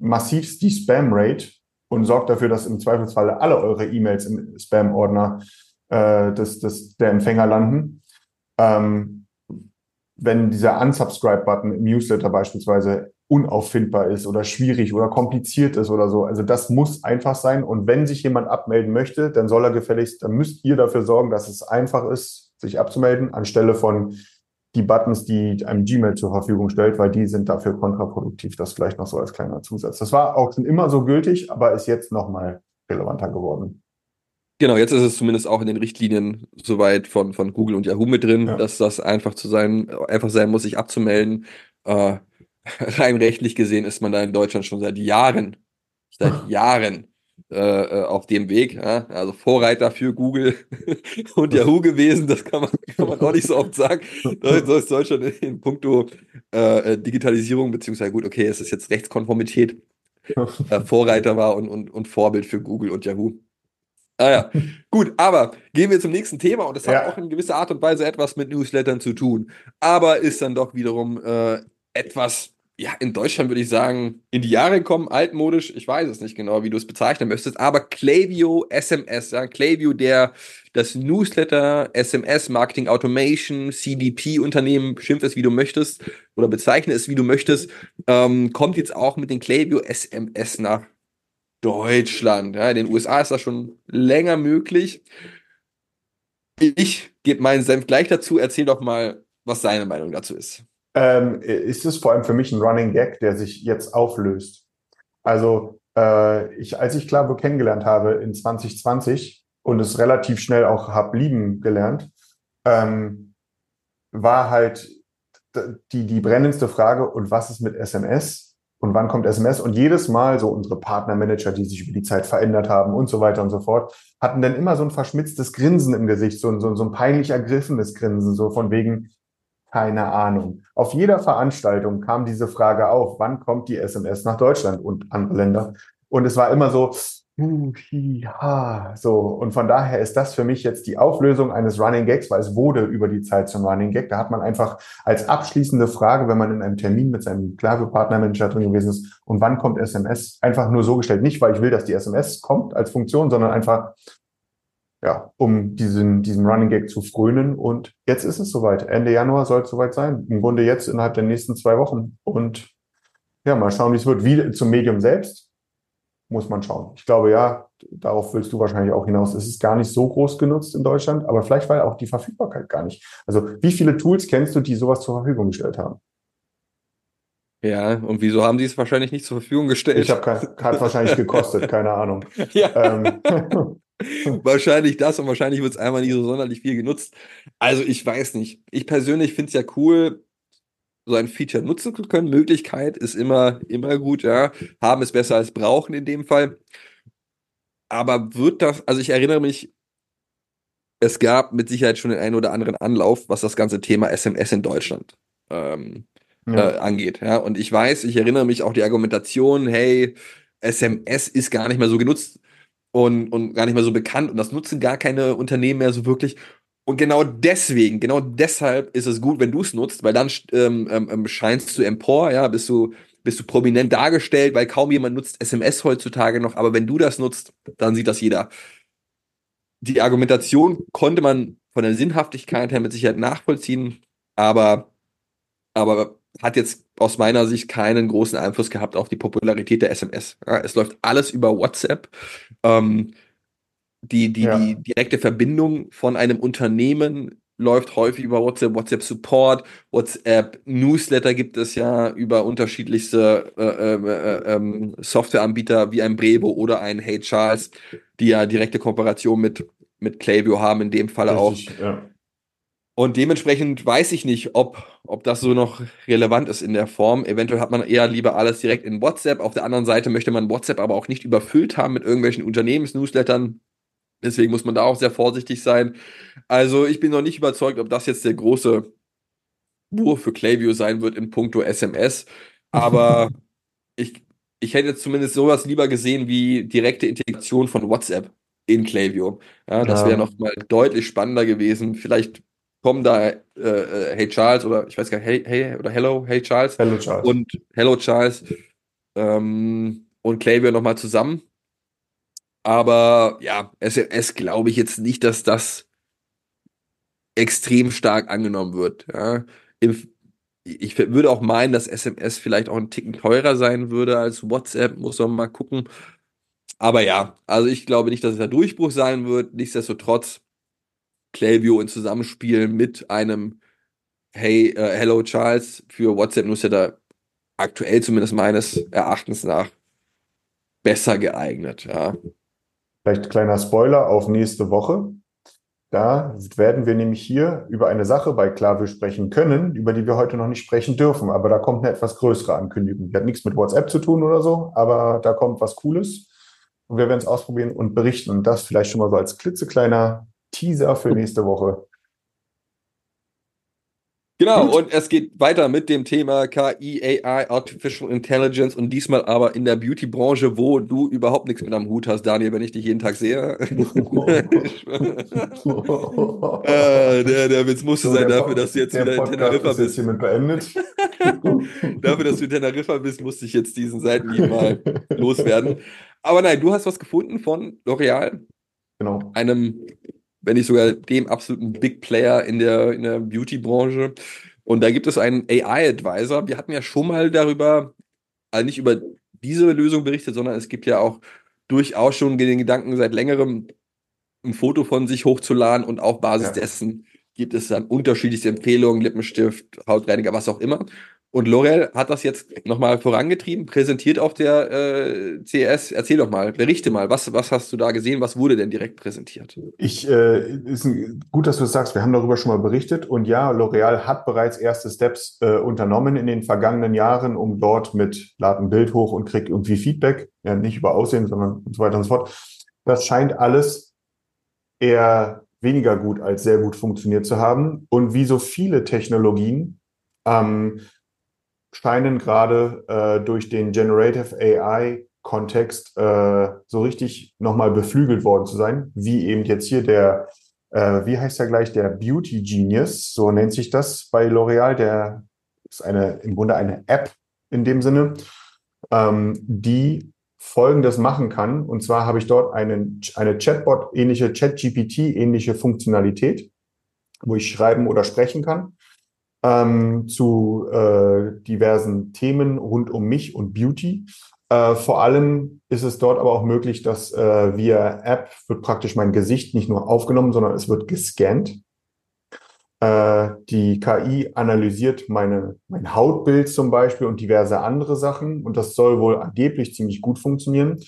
massivst die Spam-Rate und sorgt dafür, dass im Zweifelsfalle alle eure E-Mails im Spam-Ordner äh, des, des, der Empfänger landen. Ähm, wenn dieser Unsubscribe-Button im Newsletter beispielsweise unauffindbar ist oder schwierig oder kompliziert ist oder so. Also das muss einfach sein. Und wenn sich jemand abmelden möchte, dann soll er gefälligst, dann müsst ihr dafür sorgen, dass es einfach ist, sich abzumelden, anstelle von die Buttons, die einem Gmail zur Verfügung stellt, weil die sind dafür kontraproduktiv. Das vielleicht noch so als kleiner Zusatz. Das war auch schon immer so gültig, aber ist jetzt nochmal relevanter geworden. Genau, jetzt ist es zumindest auch in den Richtlinien soweit von, von Google und Yahoo mit drin, Ja. dass das einfach zu sein, einfach sein muss, sich abzumelden. Äh, rein rechtlich gesehen ist man da in Deutschland schon seit Jahren, seit Jahren äh, äh, auf dem Weg. Ja? Also Vorreiter für Google und Yahoo gewesen, das kann man, kann man auch nicht so oft sagen. Da ist Deutschland in, in puncto äh, äh, Digitalisierung, beziehungsweise gut, okay, es ist jetzt Rechtskonformität, äh, Vorreiter war und, und, und Vorbild für Google und Yahoo. Ah ja, gut, aber gehen wir zum nächsten Thema und das hat Ja. auch in gewisser Art und Weise etwas mit Newslettern zu tun, aber ist dann doch wiederum äh, etwas, ja, in Deutschland würde ich sagen, in die Jahre gekommen, altmodisch, ich weiß es nicht genau, wie du es bezeichnen möchtest, aber Klaviyo SMS, ja, Klaviyo, der das Newsletter, SMS, Marketing Automation, CDP-Unternehmen, schimpf es wie du möchtest oder bezeichne es wie du möchtest, ähm, kommt jetzt auch mit den Klaviyo SMS nach Deutschland. Ja, in den USA ist das schon länger möglich. Ich gebe meinen Senf gleich dazu. Erzähl doch mal, was deine Meinung dazu ist. Ähm, ist es vor allem für mich ein Running Gag, der sich jetzt auflöst. Also äh, ich, als ich Klaviyo kennengelernt habe in 2020 und es relativ schnell auch hab lieben gelernt, ähm, war halt die, die brennendste Frage, und was ist mit SMS? Und wann kommt SMS? Und jedes Mal so unsere Partnermanager, die sich über die Zeit verändert haben und so weiter und so fort, hatten dann immer so ein verschmitztes Grinsen im Gesicht, so, so, so ein peinlich ergriffenes Grinsen, so von wegen, keine Ahnung. Auf jeder Veranstaltung kam diese Frage auf, wann kommt die SMS nach Deutschland und andere Länder? Und es war immer so, so. Und von daher ist das für mich jetzt die Auflösung eines Running Gags, weil es wurde über die Zeit zum Running Gag. Da hat man einfach als abschließende Frage, wenn man in einem Termin mit seinem Klaviyo-Partnermanager drin gewesen ist, und wann kommt SMS? Einfach nur so gestellt. Nicht, weil ich will, dass die SMS kommt als Funktion, sondern einfach, ja, um diesen, diesen Running Gag zu frönen. Und jetzt ist es soweit. Ende Januar soll es soweit sein. Im Grunde jetzt innerhalb der nächsten zwei Wochen. Und ja, mal schauen, wie es wird. Wie zum Medium selbst muss man schauen. Ich glaube, ja, darauf willst du wahrscheinlich auch hinaus. Es ist gar nicht so groß genutzt in Deutschland, aber vielleicht weil auch die Verfügbarkeit gar nicht. Also wie viele Tools kennst du, die sowas zur Verfügung gestellt haben? Ja, und wieso haben sie es wahrscheinlich nicht zur Verfügung gestellt? Ich habe hat wahrscheinlich gekostet, keine Ahnung. ja, Ähm, wahrscheinlich das und wahrscheinlich wird es einmal nicht so sonderlich viel genutzt. Also ich weiß nicht. Ich persönlich finde es ja cool, so ein Feature nutzen zu können. Möglichkeit ist immer, immer gut, ja. Haben ist besser als brauchen in dem Fall. Aber wird das, also ich erinnere mich, es gab mit Sicherheit schon den einen oder anderen Anlauf, was das ganze Thema SMS in Deutschland ähm, ja. äh, angeht. Ja, und ich weiß, ich erinnere mich auch die Argumentation, hey, SMS ist gar nicht mehr so genutzt und, und gar nicht mehr so bekannt und das nutzen gar keine Unternehmen mehr so wirklich. Und genau deswegen, genau deshalb ist es gut, wenn du es nutzt, weil dann ähm, ähm, scheinst du empor, ja, bist du, bist du prominent dargestellt, weil kaum jemand nutzt SMS heutzutage noch, aber wenn du das nutzt, dann sieht das jeder. Die Argumentation konnte man von der Sinnhaftigkeit her mit Sicherheit nachvollziehen, aber, aber hat jetzt aus meiner Sicht keinen großen Einfluss gehabt auf die Popularität der SMS. Ja, es läuft alles über WhatsApp. Ähm, die, die, Ja. die direkte Verbindung von einem Unternehmen läuft häufig über WhatsApp, WhatsApp Support, WhatsApp Newsletter gibt es ja über unterschiedlichste äh, äh, äh, ähm, Softwareanbieter wie ein Brevo oder ein Hey Charles, die ja direkte Kooperation mit, mit Klaviyo haben, in dem auch. Richtig, ja. Und dementsprechend weiß ich nicht, ob, ob das so noch relevant ist in der Form. Eventuell hat man eher lieber alles direkt in WhatsApp. Auf der anderen Seite möchte man WhatsApp aber auch nicht überfüllt haben mit irgendwelchen Unternehmensnewslettern. Deswegen muss man da auch sehr vorsichtig sein. Also ich bin noch nicht überzeugt, ob das jetzt der große Wurf für Klaviyo sein wird in puncto SMS. Aber ich, ich hätte jetzt zumindest sowas lieber gesehen wie direkte Integration von WhatsApp in Klaviyo. Ja, das wäre noch mal deutlich spannender gewesen. Vielleicht kommen da äh, äh, Hey Charles oder ich weiß gar nicht, Hey, hey oder Hello, Hey Charles Hello, Charles. und Hello Charles ähm, und Klaviyo nochmal zusammen. Aber ja, SMS glaube ich jetzt nicht, dass das extrem stark angenommen wird. Ja. Im, ich würde auch meinen, dass SMS vielleicht auch ein Ticken teurer sein würde als WhatsApp, muss man mal gucken. Aber ja, also ich glaube nicht, dass es der Durchbruch sein wird. Nichtsdestotrotz, Klaviyo in Zusammenspiel mit einem Hey, uh, Hello Charles für WhatsApp-Nutzer da aktuell zumindest meines Erachtens nach besser geeignet. Ja. Vielleicht kleiner Spoiler auf nächste Woche. Da werden wir nämlich hier über eine Sache bei Klaviyo sprechen können, über die wir heute noch nicht sprechen dürfen. Aber da kommt eine etwas größere Ankündigung. Die hat nichts mit WhatsApp zu tun oder so, aber da kommt was Cooles. Und wir werden es ausprobieren und berichten. Und das vielleicht schon mal so als klitzekleiner Teaser für nächste Woche. Genau, Gut. und es geht weiter mit dem Thema KI, AI, Artificial Intelligence und diesmal aber in der Beauty-Branche, wo du überhaupt nichts mit am Hut hast, Daniel, wenn ich dich jeden Tag sehe. äh, der, der Witz musste so, sein dafür, dass du jetzt wieder in Teneriffa bist. hiermit beendet. dafür, dass du in Teneriffa bist, musste ich jetzt diesen Seitenhieb mal loswerden. Aber nein, du hast was gefunden von L'Oreal. Genau. Einem wenn nicht sogar dem absoluten Big Player in der, in der Beauty-Branche. Und da gibt es einen AI-Advisor. Wir hatten ja schon mal darüber, also nicht über diese Lösung berichtet, sondern es gibt ja auch durchaus schon den Gedanken seit längerem, ein Foto von sich hochzuladen und auf Basis ja. dessen gibt es dann unterschiedlichste Empfehlungen, Lippenstift, Hautreiniger, was auch immer. Und L'Oreal hat das jetzt nochmal vorangetrieben, präsentiert auf der äh, CES. Erzähl doch mal, berichte mal, was, was hast du da gesehen? Was wurde denn direkt präsentiert? Ich, äh, ist ein, gut, dass du es sagst. Wir haben darüber schon mal berichtet. Und ja, L'Oreal hat bereits erste Steps äh, unternommen in den vergangenen Jahren, um dort mit Lad ein Bild hoch und krieg irgendwie Feedback. Ja, nicht über Aussehen, sondern und so weiter und so fort. Das scheint alles eher weniger gut als sehr gut funktioniert zu haben. Und wie so viele Technologien, ähm, scheinen gerade äh, durch den Generative AI Kontext äh, so richtig nochmal beflügelt worden zu sein, wie eben jetzt hier der, äh, wie heißt er gleich, der Beauty Genius, so nennt sich das bei L'Oreal, der ist eine, im Grunde eine App in dem Sinne, ähm, die Folgendes machen kann. Und zwar habe ich dort einen, eine Chatbot-ähnliche, Chat-GPT-ähnliche Funktionalität, wo ich schreiben oder sprechen kann ähm, zu äh, diversen Themen rund um mich und Beauty. Äh, vor allem ist es dort aber auch möglich, dass äh, via App wird praktisch mein Gesicht nicht nur aufgenommen, sondern es wird gescannt. Äh, die KI analysiert meine, mein Hautbild zum Beispiel und diverse andere Sachen. Und das soll wohl angeblich ziemlich gut funktionieren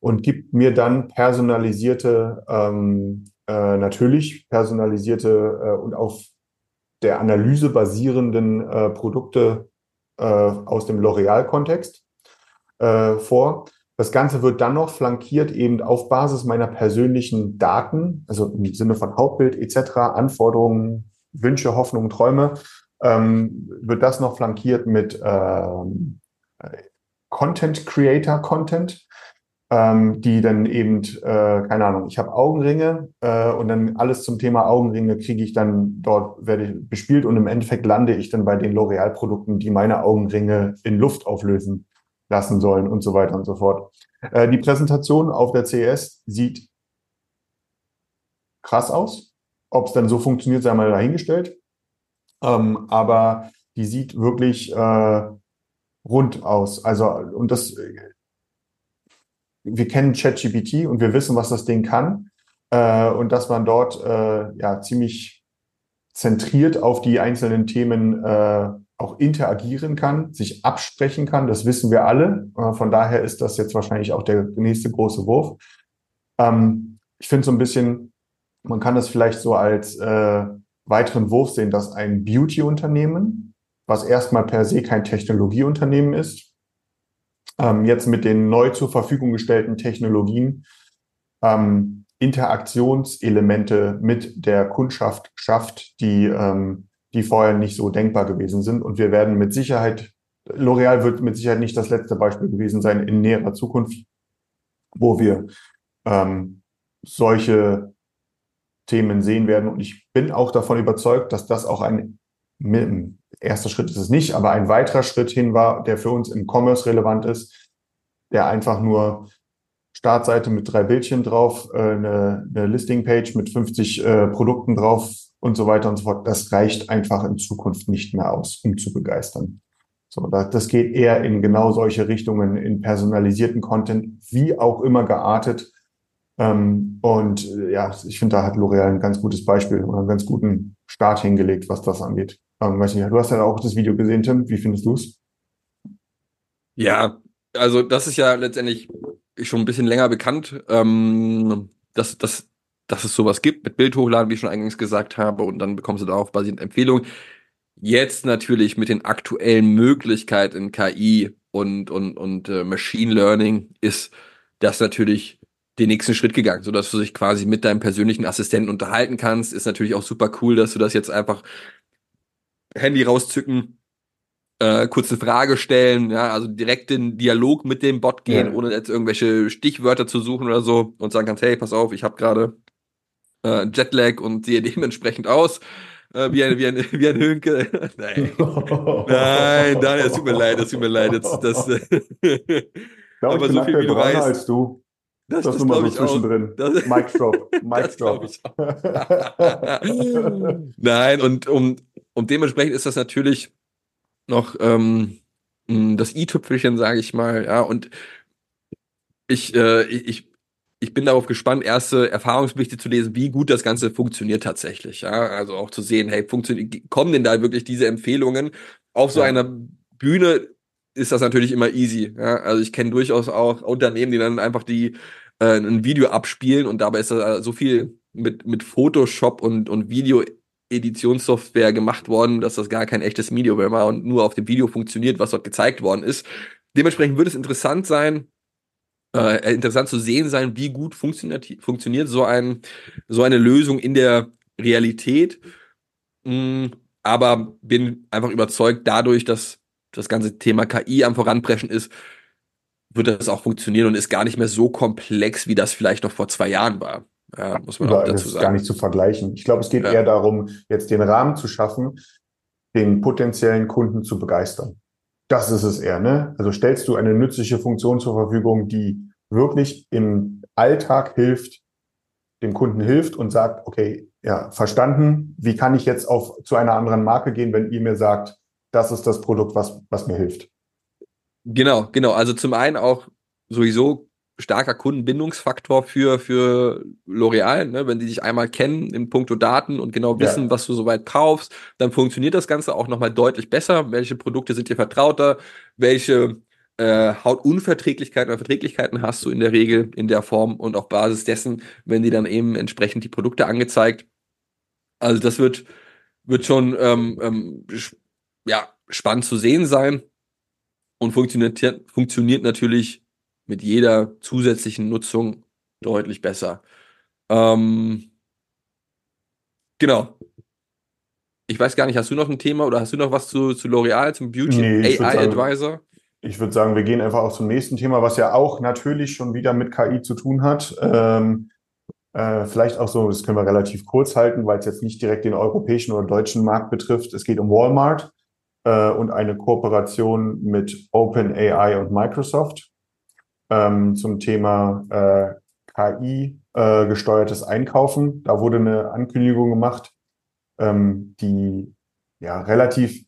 und gibt mir dann personalisierte, ähm, äh, natürlich personalisierte äh, und auf der Analyse basierenden äh, Produkte äh, aus dem L'Oreal-Kontext äh, vor. Das Ganze wird dann noch flankiert eben auf Basis meiner persönlichen Daten, also im Sinne von Hauptbild etc., Anforderungen, Wünsche, Hoffnungen, Träume, ähm, wird das noch flankiert mit ähm, Content Creator Content ähm, die dann eben, äh, keine Ahnung, ich habe Augenringe äh, und dann alles zum Thema Augenringe kriege ich dann dort, werde ich bespielt und im Endeffekt lande ich dann bei den L'Oreal-Produkten, die meine Augenringe in Luft auflösen lassen sollen und so weiter und so fort. Äh, die Präsentation auf der CES sieht krass aus. Ob es dann so funktioniert, sei mal dahingestellt. Ähm, aber die sieht wirklich äh, rund aus. Also, und das wir kennen ChatGPT und wir wissen, was das Ding kann. Äh, und dass man dort äh, ja ziemlich zentriert auf die einzelnen Themen äh, auch interagieren kann, sich absprechen kann. Das wissen wir alle. Äh, von daher ist das jetzt wahrscheinlich auch der nächste große Wurf. Ähm, ich finde so ein bisschen, man kann das vielleicht so als äh, weiteren Wurf sehen, dass ein Beauty-Unternehmen, was erstmal per se kein Technologieunternehmen ist, ähm, jetzt mit den neu zur Verfügung gestellten Technologien ähm, Interaktionselemente mit der Kundschaft schafft, die, ähm, die vorher nicht so denkbar gewesen sind. Und wir werden mit Sicherheit, L'Oreal wird mit Sicherheit nicht das letzte Beispiel gewesen sein in näherer Zukunft, wo wir ähm, solche Themen sehen werden. Und ich bin auch davon überzeugt, dass das auch ein erster Schritt ist es nicht, aber ein weiterer Schritt hin war, der für uns im Commerce relevant ist, der einfach nur Startseite mit drei Bildchen drauf, äh, eine, eine Listingpage mit 50 äh, Produkten drauf und so weiter und so fort. Das reicht einfach in Zukunft nicht mehr aus, um zu begeistern. So, das geht eher in genau solche Richtungen, in personalisierten Content, wie auch immer geartet. Ähm, und äh, ja, ich finde, da hat L'Oreal ein ganz gutes Beispiel oder einen ganz guten Start hingelegt, was das angeht. Ähm, weiß nicht, du hast ja auch das Video gesehen, Tim. Wie findest du es? Ja, also das ist ja letztendlich schon ein bisschen länger bekannt, ähm, dass, dass, dass es sowas gibt mit Bildhochladen, wie ich schon eingangs gesagt habe, und dann bekommst du darauf basierend Empfehlungen. Jetzt natürlich mit den aktuellen Möglichkeiten KI und, und, und äh, Machine Learning ist das natürlich den nächsten Schritt gegangen, so dass du dich quasi mit deinem persönlichen Assistenten unterhalten kannst. Ist natürlich auch super cool, dass du das jetzt einfach Handy rauszücken, äh, kurze Frage stellen, ja, also direkt in Dialog mit dem Bot gehen, ja. ohne jetzt irgendwelche Stichwörter zu suchen oder so und sagen kannst, hey, pass auf, ich habe gerade äh, Jetlag und sehe dementsprechend aus. Äh, wie, ein, wie, ein, wie ein Hönke. Nein. Nein, nein, es tut mir leid, es tut mir leid. Jetzt, das, Glaub, aber so viel wie du weißt. als du. Das, das, das nur mal so zwischendrin. Das, Mic drop. Mic drop. Nein, und um, und dementsprechend ist das natürlich noch ähm, das i-Tüpfelchen, sage ich mal, ja, und ich, äh, ich, ich bin darauf gespannt, erste Erfahrungsberichte zu lesen, wie gut das Ganze funktioniert tatsächlich. Ja, also auch zu sehen, hey, funktioniert, kommen denn da wirklich diese Empfehlungen? Auf so ja. einer Bühne ist das natürlich immer easy. Ja, also ich kenne durchaus auch Unternehmen, die dann einfach die äh, ein Video abspielen und dabei ist da so viel mit mit Photoshop und und Video Editionssoftware gemacht worden, dass das gar kein echtes Video mehr war und nur auf dem Video funktioniert, was dort gezeigt worden ist. Dementsprechend wird es interessant sein, äh, interessant zu sehen sein, wie gut funktioniert, funktioniert so, ein, so eine Lösung in der Realität. Mm, aber bin einfach überzeugt, dadurch, dass das ganze Thema KI am Voranpreschen ist, wird das auch funktionieren und ist gar nicht mehr so komplex, wie das vielleicht noch vor zwei Jahren war. Ja, muss man auch dazu das ist gar nicht zu vergleichen. Ich glaube, es geht ja. eher darum, jetzt den Rahmen zu schaffen, den potenziellen Kunden zu begeistern. Das ist es eher, ne? Also stellst du eine nützliche Funktion zur Verfügung, die wirklich im Alltag hilft, dem Kunden hilft und sagt, okay, ja, verstanden, wie kann ich jetzt auf zu einer anderen Marke gehen, wenn ihr mir sagt, das ist das Produkt, was, was mir hilft. Genau, genau. Also zum einen auch sowieso starker Kundenbindungsfaktor für, für L'Oreal, ne? wenn die dich einmal kennen in puncto Daten und genau wissen, ja. was du soweit kaufst, dann funktioniert das Ganze auch nochmal deutlich besser. Welche Produkte sind dir vertrauter? Welche äh, Hautunverträglichkeiten oder Verträglichkeiten hast du in der Regel in der Form und auf Basis dessen, wenn die dann eben entsprechend die Produkte angezeigt. Also das wird, wird schon ähm, ähm, ja, spannend zu sehen sein und funktioniert, funktioniert natürlich mit jeder zusätzlichen Nutzung deutlich besser. Ähm, genau. Ich weiß gar nicht, hast du noch ein Thema oder hast du noch was zu, zu L'Oreal, zum Beauty nee, AI Advisor? Ich würde sagen, wir gehen einfach auch zum nächsten Thema, was ja auch natürlich schon wieder mit KI zu tun hat. Ähm, äh, vielleicht auch so, das können wir relativ kurz halten, weil es jetzt nicht direkt den europäischen oder deutschen Markt betrifft. Es geht um Walmart äh, und eine Kooperation mit OpenAI und Microsoft ähm, zum Thema äh, KI äh, gesteuertes Einkaufen. Da wurde eine Ankündigung gemacht, ähm, die ja relativ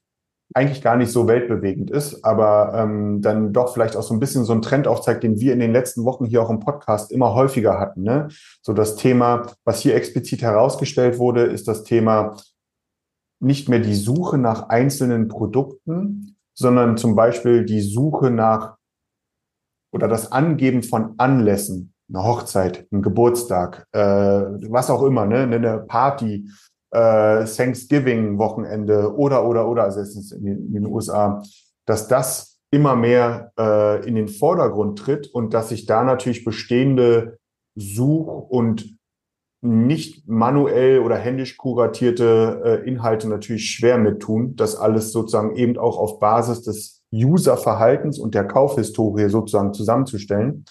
eigentlich gar nicht so weltbewegend ist, aber ähm, dann doch vielleicht auch so ein bisschen so ein Trend aufzeigt, den wir in den letzten Wochen hier auch im Podcast immer häufiger hatten. Ne? So das Thema, was hier explizit herausgestellt wurde, ist das Thema nicht mehr die Suche nach einzelnen Produkten, sondern zum Beispiel die Suche nach oder das Angeben von Anlässen, eine Hochzeit, ein Geburtstag, äh, was auch immer, ne, eine Party, äh, Thanksgiving-Wochenende oder, oder, oder, also es in den, in den USA, dass das immer mehr äh, in den Vordergrund tritt und dass sich da natürlich bestehende Such- und nicht manuell oder händisch kuratierte äh, Inhalte natürlich schwer mit tun, das alles sozusagen eben auch auf Basis des Userverhaltens und der Kaufhistorie sozusagen zusammenzustellen.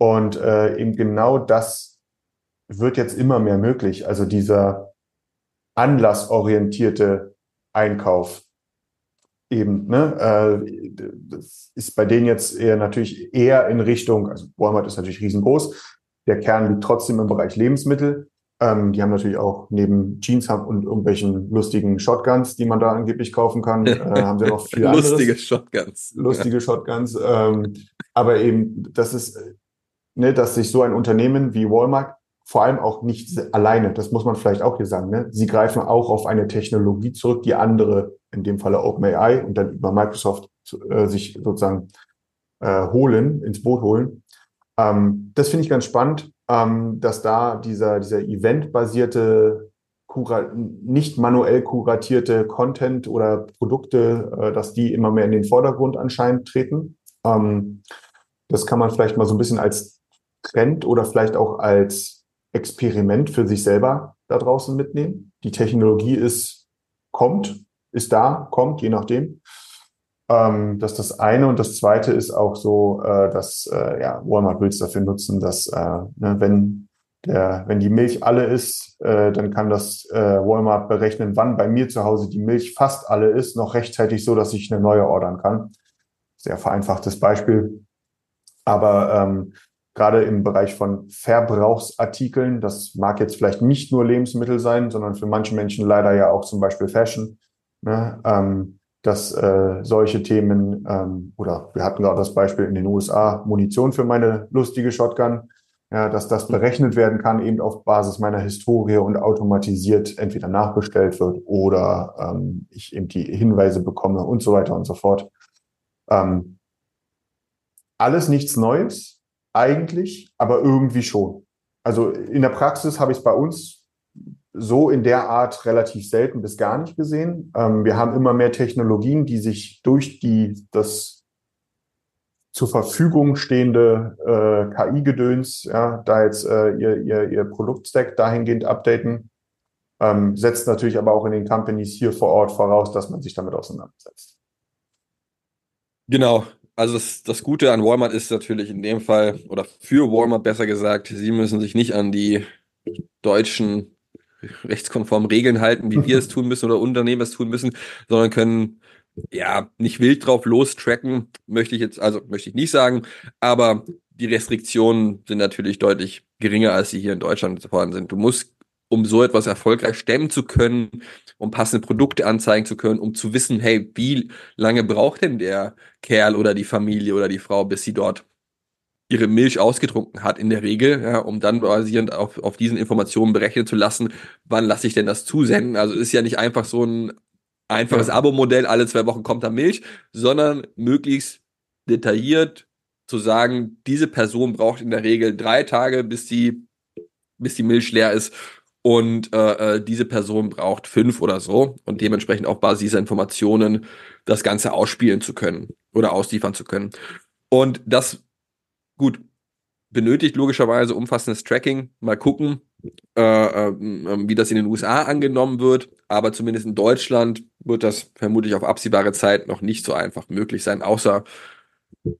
Und äh, eben genau das wird jetzt immer mehr möglich. Also dieser anlassorientierte Einkauf. eben, ne, äh, das ist bei denen jetzt eher natürlich eher in Richtung, also Walmart ist natürlich riesengroß, der Kern liegt trotzdem im Bereich Lebensmittel. Ähm, die haben natürlich auch neben Jeans Hub und irgendwelchen lustigen Shotguns, die man da angeblich kaufen kann, äh, haben sie noch viel Lustige anderes. Shotguns. Lustige Shotguns. Ähm, aber eben, das ist, ne, dass sich so ein Unternehmen wie Walmart vor allem auch nicht alleine, das muss man vielleicht auch hier sagen, ne? sie greifen auch auf eine Technologie zurück, die andere, in dem Falle OpenAI und dann über Microsoft äh, sich sozusagen äh, holen, ins Boot holen. Ähm, das finde ich ganz spannend, ähm, dass da dieser, dieser eventbasierte, nicht manuell kuratierte Content oder Produkte, äh, dass die immer mehr in den Vordergrund anscheinend treten. Ähm, das kann man vielleicht mal so ein bisschen als Trend oder vielleicht auch als Experiment für sich selber da draußen mitnehmen. Die Technologie ist, kommt, ist da, kommt, je nachdem. Ähm, das ist das eine. Und das zweite ist auch so, äh, dass äh, ja, Walmart will es dafür nutzen, dass äh, ne, wenn der, wenn die Milch alle ist, äh, dann kann das äh, Walmart berechnen, wann bei mir zu Hause die Milch fast alle ist, noch rechtzeitig so, dass ich eine neue ordern kann. Sehr vereinfachtes Beispiel. Aber ähm, gerade im Bereich von Verbrauchsartikeln, das mag jetzt vielleicht nicht nur Lebensmittel sein, sondern für manche Menschen leider ja auch zum Beispiel Fashion, ne? ähm, dass äh, solche Themen, ähm, oder wir hatten gerade das Beispiel in den USA, Munition für meine lustige Shotgun, ja, dass das berechnet werden kann, eben auf Basis meiner Historie und automatisiert entweder nachbestellt wird oder ähm, ich eben die Hinweise bekomme und so weiter und so fort. Ähm, alles nichts Neues, eigentlich, aber irgendwie schon. Also in der Praxis habe ich es bei uns so in der Art relativ selten bis gar nicht gesehen. Ähm, wir haben immer mehr Technologien, die sich durch die das zur Verfügung stehende äh, KI-Gedöns, ja, da jetzt äh, ihr, ihr, ihr Produktstack dahingehend updaten, ähm, setzt natürlich aber auch in den Companies hier vor Ort voraus, dass man sich damit auseinandersetzt. Genau. Also das, das Gute an Walmart ist natürlich in dem Fall, oder für Walmart besser gesagt, sie müssen sich nicht an die deutschen rechtskonformen Regeln halten, wie wir es tun müssen oder Unternehmen es tun müssen, sondern können ja nicht wild drauf lostracken, möchte ich jetzt, also möchte ich nicht sagen, aber die Restriktionen sind natürlich deutlich geringer, als sie hier in Deutschland vorhanden sind. Du musst, um so etwas erfolgreich stemmen zu können, um passende Produkte anzeigen zu können, um zu wissen, hey, wie lange braucht denn der Kerl oder die Familie oder die Frau, bis sie dort ihre Milch ausgetrunken hat in der Regel, ja, um dann basierend auf, auf diesen Informationen berechnen zu lassen, wann lasse ich denn das zusenden. Also ist ja nicht einfach so ein einfaches Ja. Abo-Modell, alle zwei Wochen kommt da Milch, sondern möglichst detailliert zu sagen, diese Person braucht in der Regel drei Tage, bis die, bis die Milch leer ist und äh, äh, diese Person braucht fünf oder so und dementsprechend auf Basis dieser Informationen das Ganze ausspielen zu können oder ausliefern zu können. Und das, gut, benötigt logischerweise umfassendes Tracking. Mal gucken, äh, äh, wie das in den USA angenommen wird. Aber zumindest in Deutschland wird das vermutlich auf absehbare Zeit noch nicht so einfach möglich sein, außer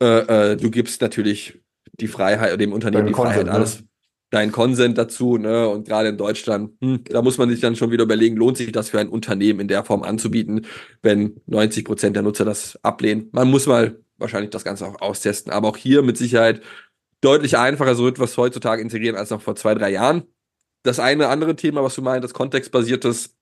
äh, äh, du gibst natürlich die Freiheit, dem Unternehmen Deinen die Freiheit, Consent, ne? alles, dein Consent dazu, ne? Und gerade in Deutschland, hm, da muss man sich dann schon wieder überlegen, lohnt sich das für ein Unternehmen in der Form anzubieten, wenn 90 Prozent der Nutzer das ablehnen. Man muss mal wahrscheinlich das Ganze auch austesten, aber auch hier mit Sicherheit deutlich einfacher, so etwas heutzutage integrieren als noch vor zwei, drei Jahren. Das eine andere Thema, was du meinst, das kontextbasiertes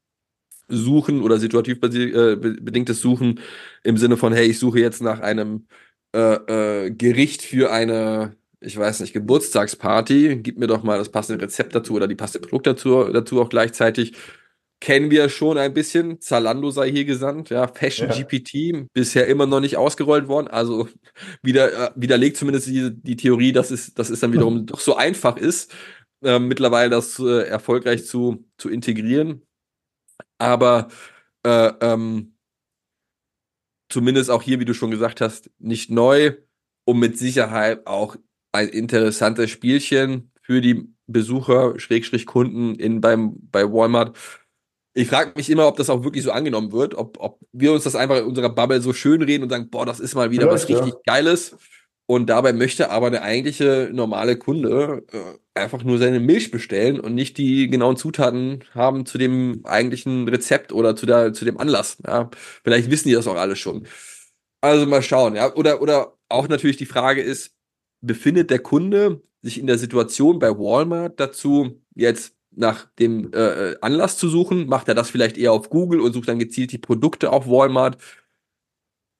Suchen oder situativ äh, be- bedingtes Suchen im Sinne von, hey, ich suche jetzt nach einem äh, äh, Gericht für eine, ich weiß nicht, Geburtstagsparty, gib mir doch mal das passende Rezept dazu oder die passende Produkt dazu, dazu auch gleichzeitig. Kennen wir schon ein bisschen. Zalando sei hier gesandt, ja. Fashion Ja. GPT, bisher immer noch nicht ausgerollt worden. Also wieder, äh, widerlegt zumindest die, die Theorie, dass es, dass es dann wiederum doch so einfach ist, äh, mittlerweile das äh, erfolgreich zu, zu integrieren. Aber äh, ähm, zumindest auch hier, wie du schon gesagt hast, nicht neu und mit Sicherheit auch ein interessantes Spielchen für die Besucher, Schrägstrich Kunden in beim bei Walmart. Ich frage mich immer, ob das auch wirklich so angenommen wird, ob, ob wir uns das einfach in unserer Bubble so schön reden und sagen, boah, das ist mal wieder was Vielleicht, ja. richtig Geiles. Und dabei möchte aber der eigentliche normale Kunde äh, einfach nur seine Milch bestellen und nicht die genauen Zutaten haben zu dem eigentlichen Rezept oder zu, der, zu dem Anlass. Ja. Vielleicht wissen die das auch alle schon. Also mal schauen. Ja. Oder, oder auch natürlich die Frage ist, befindet der Kunde sich in der Situation bei Walmart dazu, jetzt nach dem äh, Anlass zu suchen? Macht er das vielleicht eher auf Google und sucht dann gezielt die Produkte auf Walmart?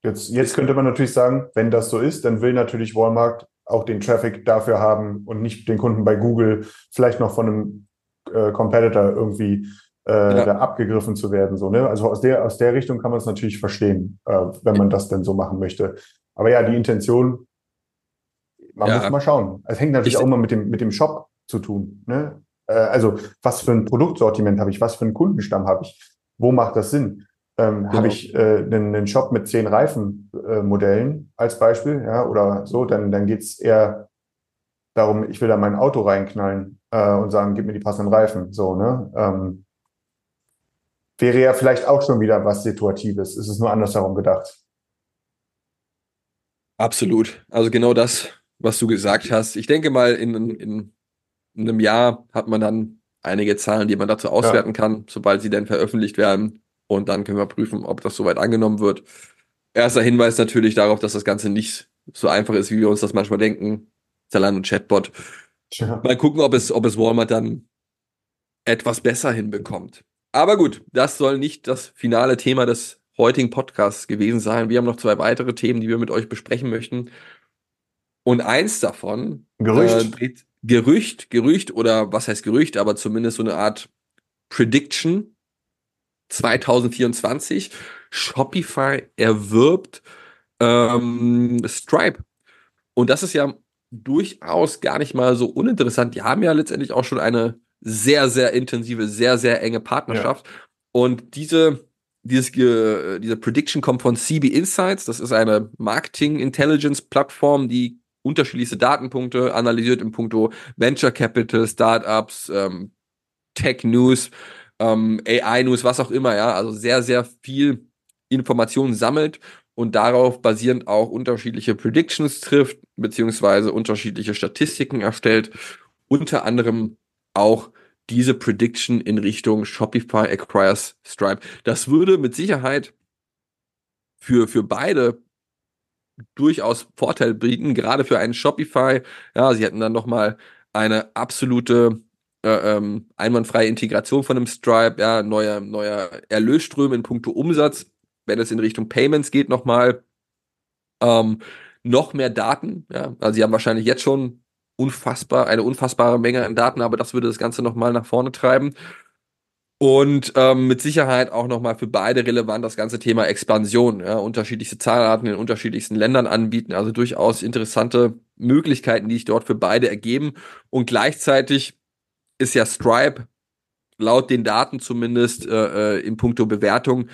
Jetzt, jetzt könnte man natürlich sagen, wenn das so ist, dann will natürlich Walmart auch den Traffic dafür haben und nicht den Kunden bei Google vielleicht noch von einem äh, Competitor irgendwie äh, ja. da abgegriffen zu werden. So, ne? Also aus der, aus der Richtung kann man es natürlich verstehen, äh, wenn man das denn so machen möchte. Aber ja, die Intention, man ja. muss mal schauen. Es hängt natürlich ich, auch immer mit dem, mit dem Shop zu tun. Ne? Äh, also was für ein Produktsortiment habe ich, was für einen Kundenstamm habe ich, wo macht das Sinn? ähm, genau. habe ich äh, einen, einen Shop mit zehn Reifenmodellen äh, als Beispiel, ja, oder so, dann, dann geht's eher darum, ich will da mein Auto reinknallen äh, und sagen, gib mir die passenden Reifen. So, ne? Ähm, wäre ja vielleicht auch schon wieder was Situatives. Es ist nur andersherum gedacht. Absolut. Also genau das, was du gesagt hast. Ich denke mal, in, in, in einem Jahr hat man dann einige Zahlen, die man dazu auswerten ja. kann, sobald sie dann veröffentlicht werden. Und dann können wir prüfen, ob das soweit angenommen wird. Erster Hinweis natürlich darauf, dass das Ganze nicht so einfach ist, wie wir uns das manchmal denken. Zalando Chatbot. Tja. Mal gucken, ob es, ob es Walmart dann etwas besser hinbekommt. Aber gut, das soll nicht das finale Thema des heutigen Podcasts gewesen sein. Wir haben noch zwei weitere Themen, die wir mit euch besprechen möchten. Und eins davon, Gerücht. Äh, Gerücht, Gerücht oder was heißt Gerücht, aber zumindest so eine Art Prediction 2024. Shopify erwirbt ähm, Stripe. Und das ist ja durchaus gar nicht mal so uninteressant. Die haben ja letztendlich auch schon eine sehr, sehr intensive, sehr, sehr enge Partnerschaft. Ja. Und diese, dieses, diese Prediction kommt von CB Insights. Das ist eine Marketing Intelligence Plattform, die unterschiedlichste Datenpunkte analysiert im Punkto Venture Capital, Startups, ähm, Tech News ähm, AI-News, was auch immer, ja, also sehr, sehr viel Informationen sammelt und darauf basierend auch unterschiedliche Predictions trifft, beziehungsweise unterschiedliche Statistiken erstellt, unter anderem auch diese Prediction in Richtung Shopify acquires Stripe. Das würde mit Sicherheit für, für beide durchaus Vorteil bieten, gerade für einen Shopify. Ja, sie hätten dann nochmal eine absolute äh, ähm, einwandfreie Integration von einem Stripe, ja, neuer, neuer Erlösströme in puncto Umsatz, wenn es in Richtung Payments geht, nochmal ähm, noch mehr Daten, ja, also sie haben wahrscheinlich jetzt schon unfassbar, eine unfassbare Menge an Daten, aber das würde das Ganze nochmal nach vorne treiben. Und ähm, mit Sicherheit auch nochmal für beide relevant das ganze Thema Expansion, ja, unterschiedlichste Zahlarten in unterschiedlichsten Ländern anbieten, also durchaus interessante Möglichkeiten, die sich dort für beide ergeben. Und gleichzeitig ist ja Stripe laut den Daten zumindest äh, äh in puncto Bewertung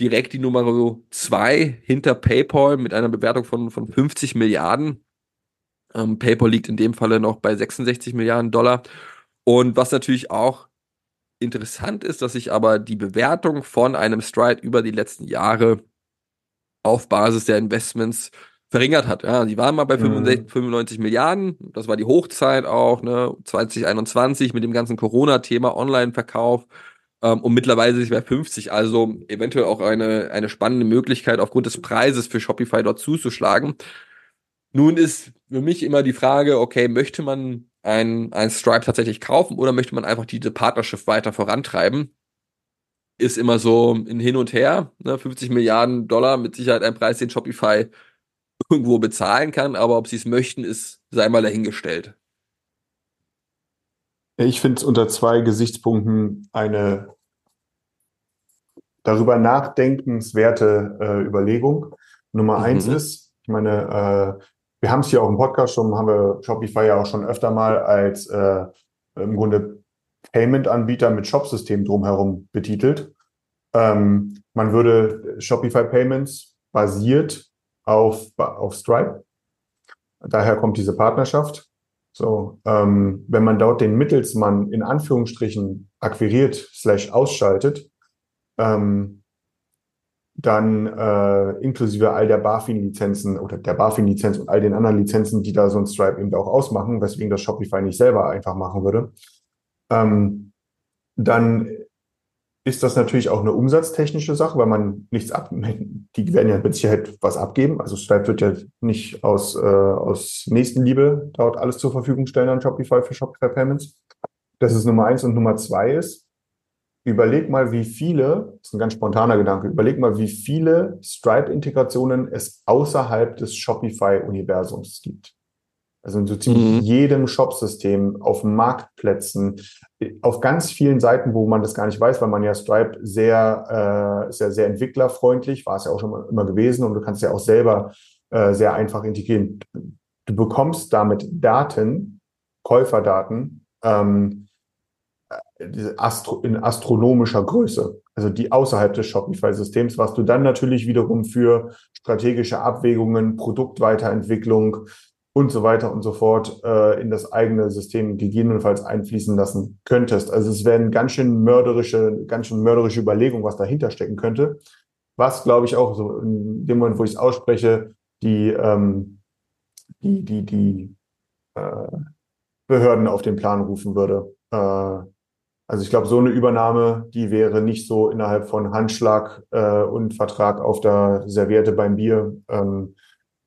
direkt die Nummer zwei hinter PayPal mit einer Bewertung von, von 50 Milliarden. Ähm, PayPal liegt in dem Falle noch bei 66 Milliarden Dollar. Und was natürlich auch interessant ist, dass sich aber die Bewertung von einem Stride über die letzten Jahre auf Basis der Investments verringert hat. Ja, die waren mal bei 65, mhm. 95 Milliarden, das war die Hochzeit auch, ne, 2021 mit dem ganzen Corona-Thema, Online-Verkauf ähm, und mittlerweile sind sie bei 50, also eventuell auch eine, eine spannende Möglichkeit aufgrund des Preises für Shopify dort zuzuschlagen. Nun ist für mich immer die Frage, okay, möchte man ein, ein Stripe tatsächlich kaufen oder möchte man einfach diese Partnerschaft weiter vorantreiben? Ist immer so ein Hin und Her, ne, 50 Milliarden Dollar, mit Sicherheit ein Preis, den Shopify irgendwo bezahlen kann, aber ob sie es möchten, ist sei mal dahingestellt. Ich finde es unter zwei Gesichtspunkten eine darüber nachdenkenswerte äh, Überlegung. Nummer mhm. eins ist, ich meine, äh, wir haben es hier auch im Podcast schon, haben wir Shopify ja auch schon öfter mal als äh, im Grunde Payment-Anbieter mit Shopsystem drumherum betitelt. Ähm, man würde Shopify Payments basiert auf, auf Stripe. Daher kommt diese Partnerschaft. So, ähm, wenn man dort den Mittelsmann in Anführungsstrichen akquiriert slash ausschaltet, ähm, dann äh, inklusive all der BaFin-Lizenzen oder der BaFin-Lizenz und all den anderen Lizenzen, die da so ein Stripe eben auch ausmachen, weswegen das Shopify nicht selber einfach machen würde, ähm, dann ist das natürlich auch eine umsatztechnische Sache, weil man nichts ab, die werden ja mit Sicherheit was abgeben. Also Stripe wird ja nicht aus, äh, aus Nächstenliebe dort alles zur Verfügung stellen an Shopify für Shopify Payments. Das ist Nummer eins und Nummer zwei ist, überleg mal, wie viele, das ist ein ganz spontaner Gedanke, überleg mal, wie viele Stripe-Integrationen es außerhalb des Shopify-Universums gibt. Also in so ziemlich mhm. jedem Shopsystem, auf Marktplätzen, auf ganz vielen Seiten, wo man das gar nicht weiß, weil man ja Stripe sehr, äh, ja sehr entwicklerfreundlich, war es ja auch schon immer gewesen und du kannst ja auch selber äh, sehr einfach integrieren. Du bekommst damit Daten, Käuferdaten, ähm, Astro in astronomischer Größe, also die außerhalb des Shopify-Systems, was du dann natürlich wiederum für strategische Abwägungen, Produktweiterentwicklung, und so weiter und so fort äh, in das eigene System gegebenenfalls einfließen lassen könntest. Also es wären ganz schön mörderische, ganz schön mörderische Überlegungen, was dahinter stecken könnte. Was, glaube ich, auch so in dem Moment, wo ich es ausspreche, die, ähm, die, die, die äh, Behörden auf den Plan rufen würde. Äh, also ich glaube, so eine Übernahme, die wäre nicht so innerhalb von Handschlag äh, und Vertrag auf der Serviette beim Bier ähm,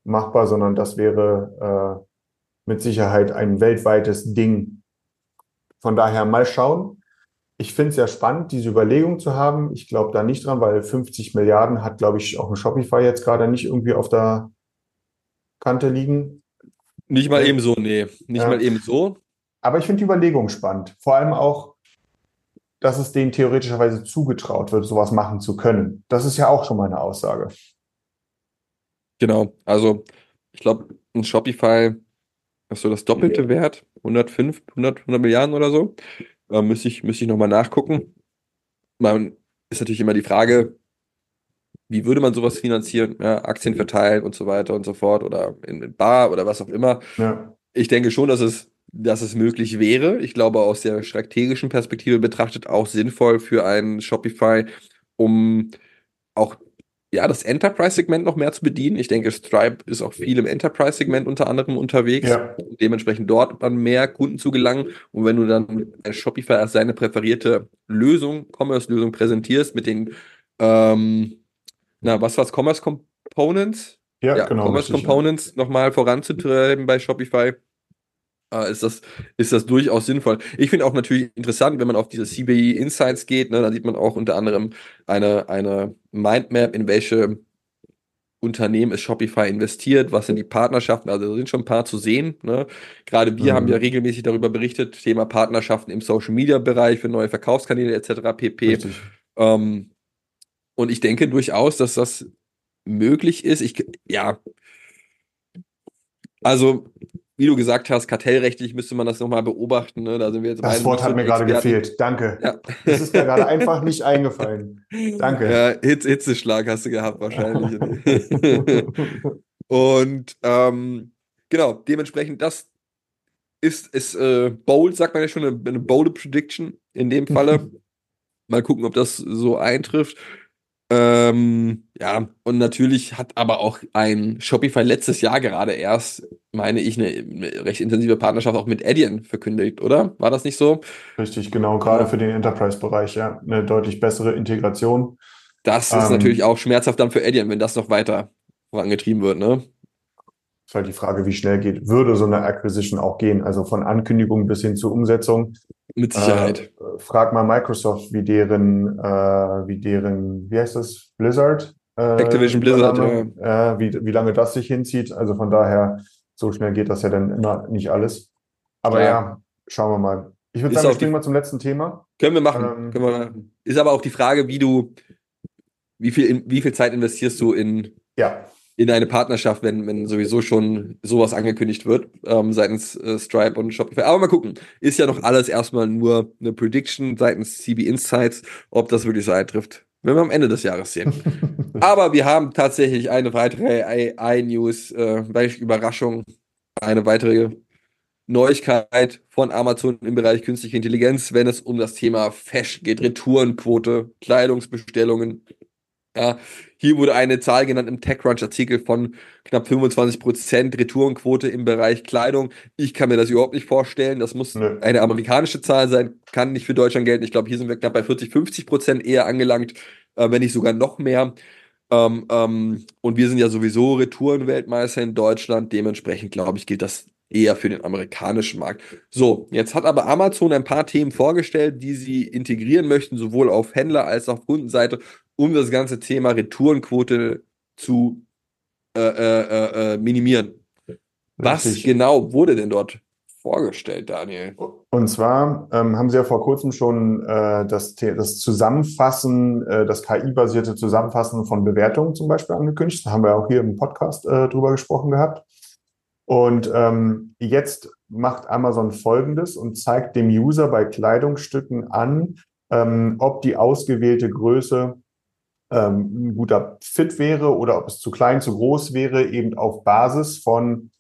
machbar, sondern das wäre äh, mit Sicherheit ein weltweites Ding. Von daher mal schauen. Ich finde es ja spannend, diese Überlegung zu haben. Ich glaube da nicht dran, weil 50 Milliarden hat, glaube ich, auch ein Shopify jetzt gerade nicht irgendwie auf der Kante liegen. Nicht mal eben so, nee. Nicht ja. mal eben so. Aber ich finde die Überlegung spannend. Vor allem auch, dass es denen theoretischerweise zugetraut wird, sowas machen zu können. Das ist ja auch schon mal eine Aussage. Genau, also ich glaube, ein Shopify ist so das doppelte Wert, 105, 100, 100 Milliarden oder so. Äh, müsste ich, müsste ich nochmal nachgucken. Man ist natürlich immer die Frage, wie würde man sowas finanzieren? Ja, Aktien verteilen und so weiter und so fort oder in, in Bar oder was auch immer. Ja. Ich denke schon, dass es, dass es möglich wäre. Ich glaube, aus der strategischen Perspektive betrachtet auch sinnvoll für einen Shopify, um auch ja, das Enterprise-Segment noch mehr zu bedienen. Ich denke, Stripe ist auch viel im Enterprise-Segment unter anderem unterwegs. Ja. Dementsprechend dort an mehr Kunden zu gelangen. Und wenn du dann ein Shopify als seine präferierte Lösung, Commerce-Lösung präsentierst mit den, ähm, na, was war's, Commerce Components? Ja, ja genau. Commerce Components nochmal voranzutreiben bei Shopify äh, ist, das, ist das durchaus sinnvoll. Ich finde auch natürlich interessant, wenn man auf diese CBI Insights geht, ne, da sieht man auch unter anderem eine, eine Mindmap, in welche Unternehmen ist Shopify investiert, was sind die Partnerschaften, also da sind schon ein paar zu sehen. Ne? Gerade wir mhm. haben ja regelmäßig darüber berichtet, Thema Partnerschaften im Social Media Bereich für neue Verkaufskanäle etc. pp. Ähm, und ich denke durchaus, dass das möglich ist. Ich, ja, also wie du gesagt hast, kartellrechtlich müsste man das nochmal beobachten. Ne? Da sind wir jetzt das Wort hat mir gerade gefehlt. Danke. Ja. Das ist mir gerade einfach nicht eingefallen. Danke. Ja, Hitz, Hitzeschlag hast du gehabt wahrscheinlich. Und ähm, genau, dementsprechend, das ist, ist äh, bold, sagt man ja schon, eine, eine bold Prediction in dem Falle. Mal gucken, ob das so eintrifft. Ähm, ja, und natürlich hat aber auch ein Shopify letztes Jahr gerade erst, meine ich, eine, eine recht intensive Partnerschaft auch mit Adyen verkündigt, oder? War das nicht so? Richtig, genau, gerade für den Enterprise-Bereich, ja, eine deutlich bessere Integration. Das ist ähm, natürlich auch schmerzhaft dann für Adyen, wenn das noch weiter vorangetrieben wird, ne? Ist halt die Frage, wie schnell geht, würde so eine Acquisition auch gehen, also von Ankündigung bis hin zur Umsetzung. Mit Sicherheit. Äh, frag mal Microsoft, wie deren, äh, wie deren, wie heißt das, Blizzard? Äh, Activision Blizzard, ja. Äh, wie, wie lange das sich hinzieht. Also von daher, so schnell geht das ja dann immer nicht alles. Aber ja, ja schauen wir mal. Ich würde sagen, wir springen mal zum letzten Thema. Können wir machen. Ähm, können wir machen. Ist aber auch die Frage, wie du, wie viel, wie viel Zeit investierst du in ja in eine Partnerschaft, wenn, wenn sowieso schon sowas angekündigt wird ähm, seitens äh, Stripe und Shopify. Aber mal gucken. Ist ja noch alles erstmal nur eine Prediction seitens CB Insights, ob das wirklich so eintrifft. Wenn wir am Ende des Jahres sehen. Aber wir haben tatsächlich eine weitere AI-News, äh, welche Überraschung, eine weitere Neuigkeit von Amazon im Bereich künstliche Intelligenz, wenn es um das Thema Fashion geht, Retourenquote, Kleidungsbestellungen Ja, hier wurde eine Zahl genannt im TechCrunch-Artikel von knapp 25% Retourenquote im Bereich Kleidung. Ich kann mir das überhaupt nicht vorstellen. Das muss Nö. eine amerikanische Zahl sein, kann nicht für Deutschland gelten. Ich glaube, hier sind wir knapp bei 40, 50% eher angelangt, äh, wenn nicht sogar noch mehr. Ähm, ähm, und wir sind ja sowieso Retourenweltmeister in Deutschland. Dementsprechend, glaube ich, gilt das eher für den amerikanischen Markt. So, jetzt hat aber Amazon ein paar Themen vorgestellt, die sie integrieren möchten, sowohl auf Händler- als auch auf Kundenseite, um das ganze Thema Retourenquote zu äh, äh, äh, minimieren. Was Richtig. genau wurde denn dort vorgestellt, Daniel? Und zwar ähm, haben Sie ja vor kurzem schon äh, das, das Zusammenfassen, äh, das KI-basierte Zusammenfassen von Bewertungen zum Beispiel angekündigt. Da haben wir auch hier im Podcast äh, drüber gesprochen gehabt. Und ähm, jetzt macht Amazon Folgendes und zeigt dem User bei Kleidungsstücken an, ähm, ob die ausgewählte Größe ähm, ein guter Fit wäre oder ob es zu klein, zu groß wäre, eben auf Basis von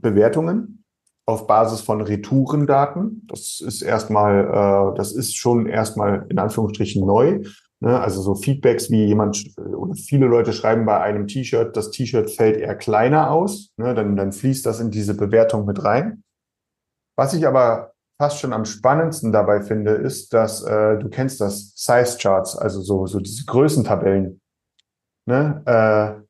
Bewertungen, auf Basis von Retourendaten. Das ist erstmal, äh, das ist schon erstmal in Anführungsstrichen neu. Ne? Also so Feedbacks wie jemand äh, oder viele Leute schreiben bei einem T-Shirt, das T-Shirt fällt eher kleiner aus. Ne? Dann, dann fließt das in diese Bewertung mit rein. Was ich aber fast schon am spannendsten dabei finde, ist, dass äh, du kennst das Size Charts, also so, so diese Größentabellen. Ne? Äh,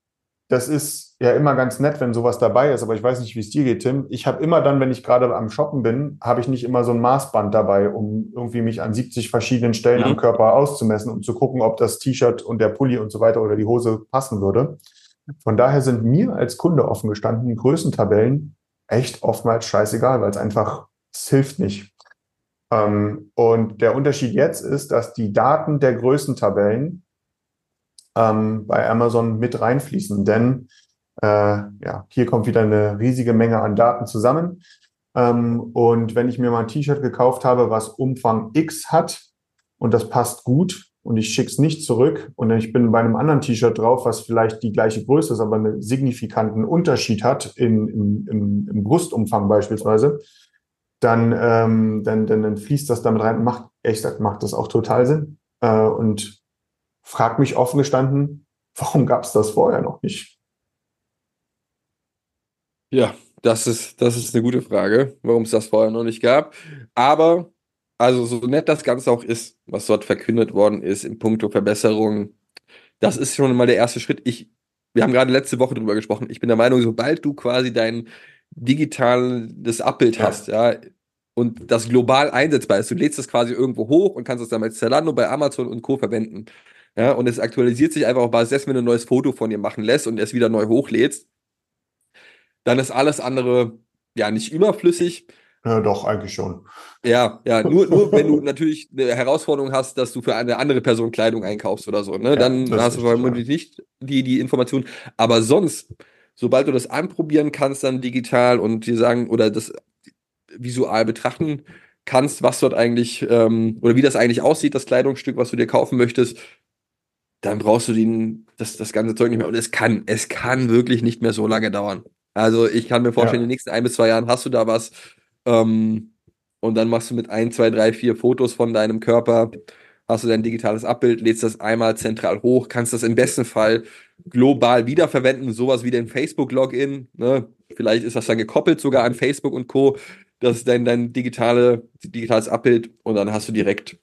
das ist ja immer ganz nett, wenn sowas dabei ist, aber ich weiß nicht, wie es dir geht, Tim. Ich habe immer dann, wenn ich gerade am Shoppen bin, habe ich nicht immer so ein Maßband dabei, um irgendwie mich an 70 verschiedenen Stellen Mhm. am Körper auszumessen und zu gucken, ob das T-Shirt und der Pulli und so weiter oder die Hose passen würde. Von daher sind mir als Kunde offen gestanden Größentabellen echt oftmals scheißegal, weil es einfach, es hilft nicht. Ähm, und der Unterschied jetzt ist, dass die Daten der Größentabellen ähm, bei Amazon mit reinfließen, denn äh, ja, hier kommt wieder eine riesige Menge an Daten zusammen. Ähm, und wenn ich mir mal ein T-Shirt gekauft habe, was Umfang X hat und das passt gut und ich schicke es nicht zurück und ich bin bei einem anderen T-Shirt drauf, was vielleicht die gleiche Größe ist, aber einen signifikanten Unterschied hat in, im, im, im Brustumfang beispielsweise, dann, ähm, dann, dann, dann fließt das damit rein. Macht, ehrlich gesagt, macht das auch total Sinn. Äh, und frag mich offen gestanden, warum gab es das vorher noch nicht? Ja, das ist, das ist eine gute Frage, warum es das vorher noch nicht gab. Aber, also so nett das Ganze auch ist, was dort verkündet worden ist in puncto Verbesserung, das ist schon mal der erste Schritt. Ich, wir haben gerade letzte Woche drüber gesprochen. Ich bin der Meinung, sobald du quasi dein digitales Abbild Ja. hast, ja, und das global einsetzbar ist, du lädst das quasi irgendwo hoch und kannst es dann bei Zalando, bei Amazon und Co. verwenden. Ja, und es aktualisiert sich einfach auf Basis dessen, wenn du ein neues Foto von dir machen lässt und es wieder neu hochlädst, dann ist alles andere ja nicht überflüssig. Ja, doch, eigentlich schon. Ja, ja, nur, nur wenn du natürlich eine Herausforderung hast, dass du für eine andere Person Kleidung einkaufst oder so, ne? Dann das ist hast du vermutlich nicht die, die Information. Aber sonst, sobald du das anprobieren kannst, dann digital und dir sagen oder das visual betrachten kannst, was dort eigentlich ähm, oder wie das eigentlich aussieht, das Kleidungsstück, was du dir kaufen möchtest, dann brauchst du den, das, das ganze Zeug nicht mehr. Und es kann, es kann wirklich nicht mehr so lange dauern. Also ich kann mir vorstellen, Ja. in den nächsten ein bis zwei Jahren hast du da was. Ähm, und dann machst du mit ein, zwei, drei, vier Fotos von deinem Körper, hast du dein digitales Abbild, lädst das einmal zentral hoch, kannst das im besten Fall global wiederverwenden, sowas wie den Facebook-Login. Ne? Vielleicht ist das dann gekoppelt sogar an Facebook und Co. Das ist dein, dein digitale, digitales Abbild und dann hast du direkt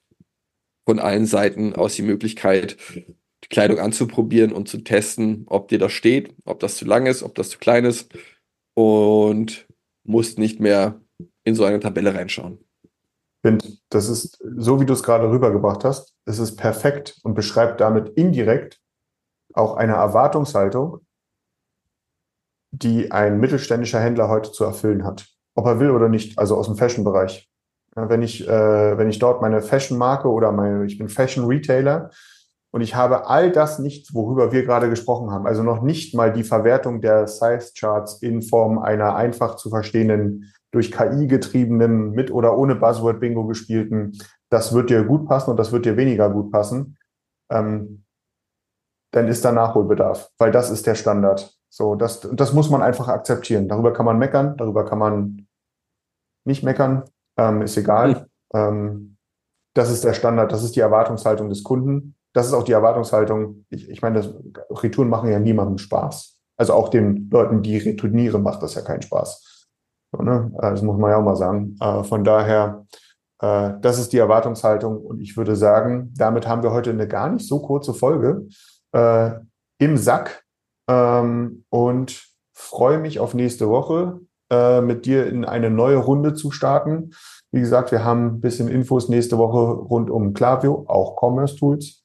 von allen Seiten aus die Möglichkeit, Kleidung anzuprobieren und zu testen, ob dir das steht, ob das zu lang ist, ob das zu klein ist und musst nicht mehr in so eine Tabelle reinschauen. finde, das ist, so wie du es gerade rübergebracht hast, es ist perfekt und beschreibt damit indirekt auch eine Erwartungshaltung, die ein mittelständischer Händler heute zu erfüllen hat. Ob er will oder nicht, also aus dem Fashion-Bereich. Wenn ich, äh, wenn ich dort meine Fashion-Marke oder meine, ich bin Fashion-Retailer und ich habe all das nicht, worüber wir gerade gesprochen haben, also noch nicht mal die Verwertung der Size-Charts in Form einer einfach zu verstehenden durch KI getriebenen, mit oder ohne Buzzword-Bingo gespielten, das wird dir gut passen und das wird dir weniger gut passen, ähm, dann ist da Nachholbedarf, weil das ist der Standard. So, das, das muss man einfach akzeptieren. Darüber kann man meckern, darüber kann man nicht meckern, ähm, ist egal. Ähm, das ist der Standard, das ist die Erwartungshaltung des Kunden das ist auch die Erwartungshaltung. Ich, ich meine, das, Retouren machen ja niemandem Spaß. Also auch den Leuten, die retournieren, macht das ja keinen Spaß. So, ne? Das muss man ja auch mal sagen. Äh, von daher, äh, das ist die Erwartungshaltung. Und ich würde sagen, damit haben wir heute eine gar nicht so kurze Folge äh, im Sack ähm, und freue mich auf nächste Woche äh, mit dir in eine neue Runde zu starten. Wie gesagt, wir haben ein bisschen Infos nächste Woche rund um Klaviyo, auch Commerce Tools.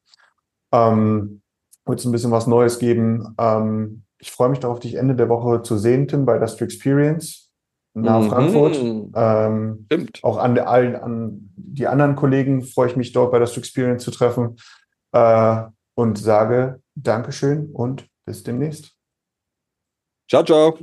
Ähm, wird es ein bisschen was Neues geben. Ähm, ich freue mich darauf, dich Ende der Woche zu sehen, Tim, bei Dust Experience nach Mhm. Frankfurt. Ähm, Stimmt. auch an, der, allen, an die anderen Kollegen freue ich mich dort bei Dust Experience zu treffen äh, und sage Dankeschön und bis demnächst. Ciao, ciao.